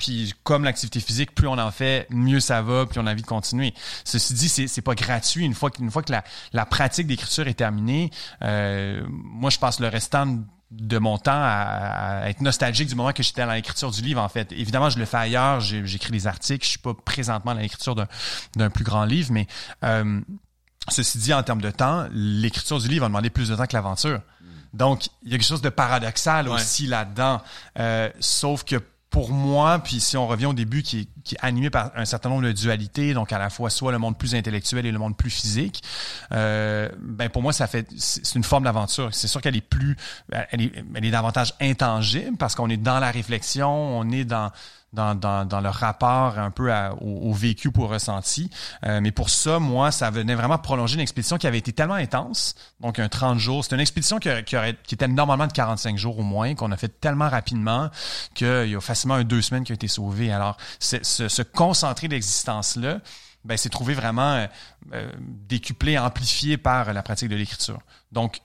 puis comme l'activité physique, plus on en fait, mieux ça va, puis on a envie de continuer. Ceci dit, c'est, c'est pas gratuit. Une fois, une fois que la, la pratique d'écriture est terminée, euh, moi je passe le restant de mon temps à, à, être nostalgique du moment que j'étais dans l'écriture du livre, en fait. Évidemment, je le fais ailleurs, j'écris des articles, je suis pas présentement dans l'écriture d'un, d'un plus grand livre, mais euh, ceci dit, en termes de temps, l'écriture du livre va demander plus de temps que l'aventure. Donc, il y a quelque chose de paradoxal ouais. aussi là-dedans. Euh, sauf que pour moi, puis si on revient au début, qui est, qui est, animé par un certain nombre de dualités, donc à la fois soit le monde plus intellectuel et le monde plus physique, euh, ben pour moi, ça fait c'est une forme d'aventure. C'est sûr qu'elle est plus, elle est, elle est davantage intangible parce qu'on est dans la réflexion, on est dans dans, dans, dans le rapport un peu à, au, au, vécu pour ressenti. Euh, mais pour ça, moi, ça venait vraiment prolonger une expédition qui avait été tellement intense, donc un 30 jours. C'était une expédition qui, qui, aurait, qui était normalement de 45 jours au moins, qu'on a fait tellement rapidement qu'il y a facilement un deux semaines qui a été sauvé. Alors, ce concentré d'existence-là, ben, c'est trouvé vraiment euh, décuplé, amplifié par la pratique de l'écriture. Donc,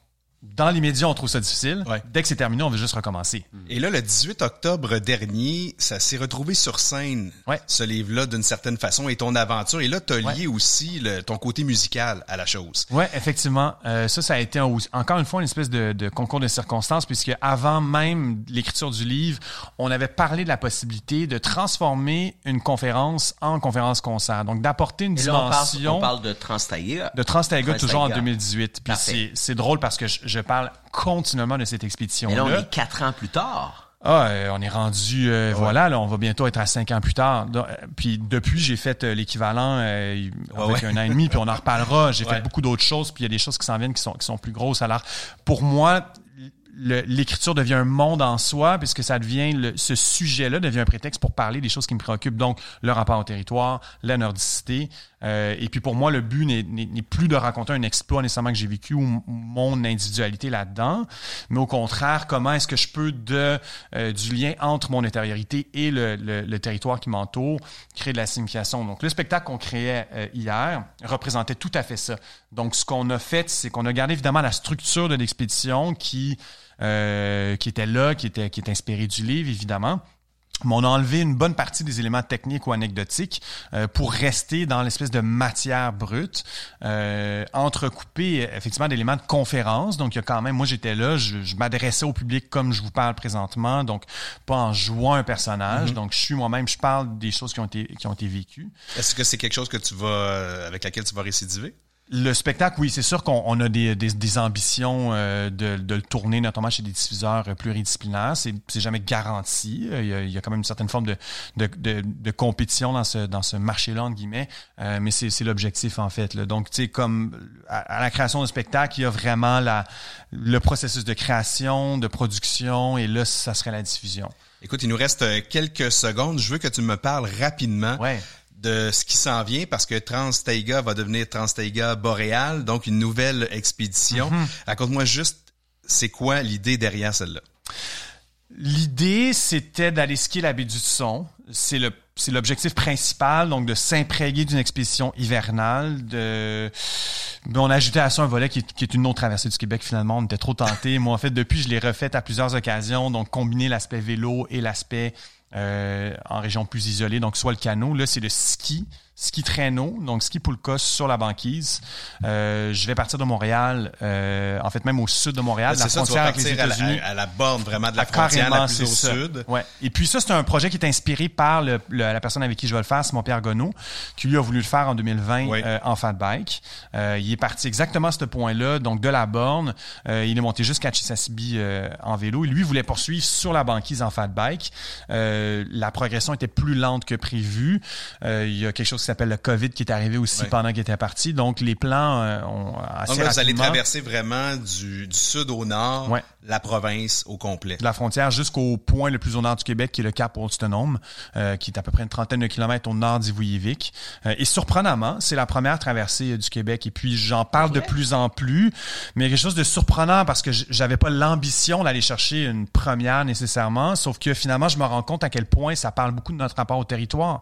dans l'immédiat, on trouve ça difficile. Ouais. Dès que c'est terminé, on veut juste recommencer. Et là, le 18 octobre dernier, ça s'est retrouvé sur scène, Ouais. ce livre-là, d'une certaine façon, et ton aventure. Et là, tu as lié aussi le- ton côté musical à la chose. Ouais, effectivement. Euh, ça, ça a été un- encore une fois une espèce de, de concours de circonstances, puisque avant même l'écriture du livre, on avait parlé de la possibilité de transformer une conférence en conférence-concert. Donc, d'apporter une Et là, on parle, dimension on parle de Transtaïa. de Transtaiga Transtaiga. toujours en 2018. Puis c'est drôle parce que je, je parle continuellement de cette Mais expédition-là. là, on est quatre ans plus tard. Ah, euh, on est rendu, euh, voilà, là, on va bientôt être à cinq ans plus tard. Donc, euh, puis depuis, j'ai fait l'équivalent euh, avec ouais. un an et demi, puis on en reparlera. J'ai fait beaucoup d'autres choses, puis il y a des choses qui s'en viennent qui sont, qui sont plus grosses. Alors, pour moi, l'écriture devient un monde en soi, puisque ça devient, le- ce sujet-là devient un prétexte pour parler des choses qui me préoccupent. Donc, le rapport au territoire, la nordicité. Euh, et puis pour moi, le but n'est- plus de raconter un exploit nécessairement que j'ai vécu ou mon individualité là-dedans, mais au contraire, comment est-ce que je peux de euh, du lien entre mon intériorité et le, territoire qui m'entoure créer de la signification. Donc le spectacle qu'on créait euh, hier représentait tout à fait ça. Donc ce qu'on a fait, c'est qu'on a gardé évidemment la structure de l'expédition qui qui était là, qui était qui est inspirée du livre évidemment. Mais on a enlevé une bonne partie des éléments techniques ou anecdotiques euh, pour rester dans l'espèce de matière brute, euh, entrecoupé euh, effectivement d'éléments de conférence. Donc il y a quand même, moi j'étais là, je, je m'adressais au public comme je vous parle présentement, donc pas en jouant un personnage. Donc je suis moi-même, je parle des choses qui ont été qui ont été vécues. Est-ce que c'est quelque chose que tu vas, euh, avec laquelle tu vas récidiver? Le spectacle, oui, c'est sûr qu'on on a des, des, des ambitions euh, de, de le tourner, notamment chez des diffuseurs euh, pluridisciplinaires. C'est, jamais garanti. Euh, Il y, a, il y a quand même une certaine forme de, de, de, de compétition dans ce, dans ce marché-là, entre guillemets. Euh, mais c'est, l'objectif, en fait. Là. Donc, tu sais, comme à, à la création de spectacle, il y a vraiment la, le processus de création, de production, et là, ça serait la diffusion. Écoute, il nous reste quelques secondes. Je veux que tu me parles rapidement Ouais. De ce qui s'en vient parce que Transtaiga va devenir Transtaiga Boréal, donc une nouvelle expédition. Mm-hmm. Raconte-moi juste, c'est quoi l'idée derrière celle-là? L'idée, c'était d'aller skier la baie du Son. C'est le c'est l'objectif principal, donc de s'imprégner d'une expédition hivernale. De, Ben, on a ajouté à ça un volet qui est, qui est une autre traversée du Québec. Finalement, on était trop tentés. Moi, en fait, depuis, je l'ai refait à plusieurs occasions. Donc, combiner l'aspect vélo et l'aspect en région plus isolée. Donc, soit le canot. Là, c'est le ski, ski traîneau, donc ski poulka sur la banquise. Euh, je vais partir de Montréal, euh, en fait, même au sud de Montréal, la c'est ça, frontière avec les à États-Unis. la, à la borne vraiment de la Ah, frontière la plus c'est au ça. sud. Ouais. Et puis ça, c'est un projet qui est inspiré par le, le- la personne avec qui je vais le faire, Simon Pierre Gonneau, qui lui a voulu le faire en 2020 Oui. euh, en fat bike. Euh, il est parti exactement à ce point-là, donc de la borne. Euh, il est monté jusqu'à Chisasibi euh, en vélo. Et lui voulait poursuivre sur la banquise en fat bike. Euh, la progression était plus lente que prévu. Euh, il y a quelque chose qui s'appelle le COVID qui est arrivé aussi pendant qu'il était parti. Donc les plans euh, ont assez Donc là, vous allez traverser vraiment du, du sud au nord, Ouais. la province au complet. de la frontière jusqu'au point le plus au nord du Québec, qui est le Cap Autonome, euh, qui est à peu près une trentaine de kilomètres au nord d'Ivouillévic. Euh, et surprenamment, c'est la première traversée euh, du Québec. Et puis, j'en parle de plus en plus, mais il y a quelque chose de surprenant parce que j'avais pas l'ambition d'aller chercher une première nécessairement, sauf que finalement, je me rends compte à quel point ça parle beaucoup de notre rapport au territoire.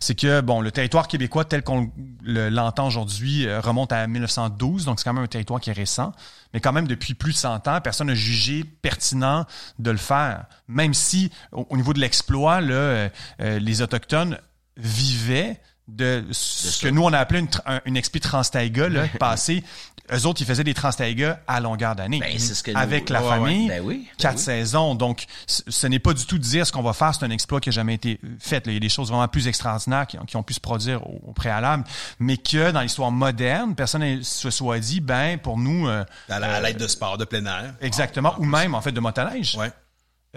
C'est que, bon, le territoire québécois tel qu'on le- l'entend aujourd'hui euh, remonte à 1912, donc c'est quand même un territoire qui est récent mais quand même depuis plus de 100 ans, personne n'a jugé pertinent de le faire. Même si, au, au niveau de l'exploit, euh, euh, les Autochtones vivaient de ce que nous, on a appelé une, une expé Transtaiga, là, passé. Eux autres, ils faisaient des Transtaiga à longueur d'année. Ben, c'est ce que nous- Avec la Ouais, ouais. famille, Ben oui, ben quatre oui. saisons. Donc, ce n'est pas du tout dire ce qu'on va faire, c'est un exploit qui n'a jamais été fait. là. Il y a des choses vraiment plus extraordinaires qui ont, qui ont pu se produire au, au préalable, mais que dans l'histoire moderne, personne ne se soit dit, ben, pour nous, euh, À la- à l'aide de sport de plein air. exactement, ou même, en fait, de motoneige. Ouais.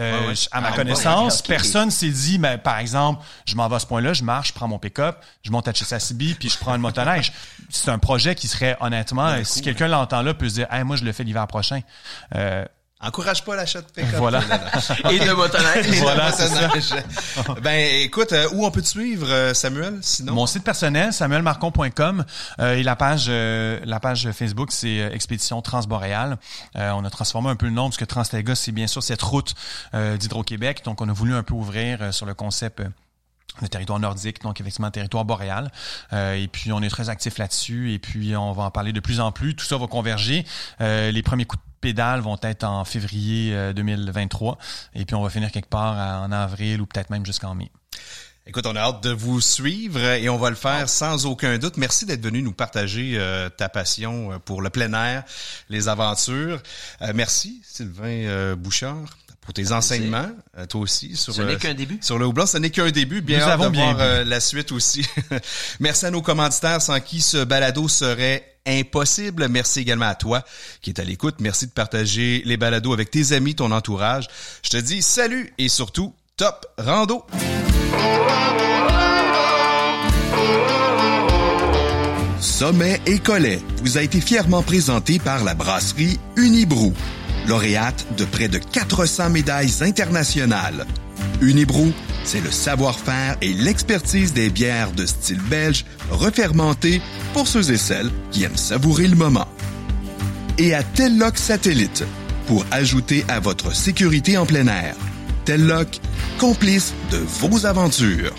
Euh, ouais. À ma Ah, connaissance, personne s'est dit, ben, par exemple, je m'en vais à ce point-là, je marche, je prends mon pick-up, je monte à Chesapeake, puis je prends une motoneige. C'est un projet qui serait, honnêtement, si quelqu'un l'entend là, peut se dire, hey, moi, je le fais l'hiver prochain. Euh, Encourage pas l'achat de pick-up. Voilà. Et de motoneige. Voilà, ben, écoute, euh, où on peut te suivre, euh, Samuel, sinon? Mon site personnel, samuelmarcon.com, euh, et la page, euh, la page Facebook, c'est Expédition Transboréale. Euh, on a transformé un peu le nom parce que Transtaiga, c'est bien sûr cette route euh, d'Hydro-Québec. Donc, on a voulu un peu ouvrir euh, sur le concept. le territoire nordique, donc effectivement le territoire boréal. Euh, et puis on est très actif là-dessus et puis on va en parler de plus en plus. Tout ça va converger. Euh, les premiers coups de pédales vont être en février 2023. Et puis on va finir quelque part en avril ou peut-être même jusqu'en mai. Écoute, on a hâte de vous suivre et on va le faire sans aucun doute. Merci d'être venu nous partager euh, ta passion euh, pour le plein air, les aventures. Euh, merci, Sylvain Bouchard pour tes enseignements, toi aussi sur ce n'est qu'un début. sur le houblon, ce n'est qu'un début. Bien hâte de voir la suite aussi. Merci à nos commanditaires sans qui ce balado serait impossible. Merci également à toi qui est à l'écoute. Merci de partager les balados avec tes amis, ton entourage. Je te dis salut et surtout top rando. Sommet et Collet vous a été fièrement présenté par la brasserie Unibrou, lauréate de près de 400 médailles internationales. Unibrou, c'est le savoir-faire et l'expertise des bières de style belge refermentées pour ceux et celles qui aiment savourer le moment. Et à Telloc Satellite, pour ajouter à votre sécurité en plein air. Telloc, complice de vos aventures.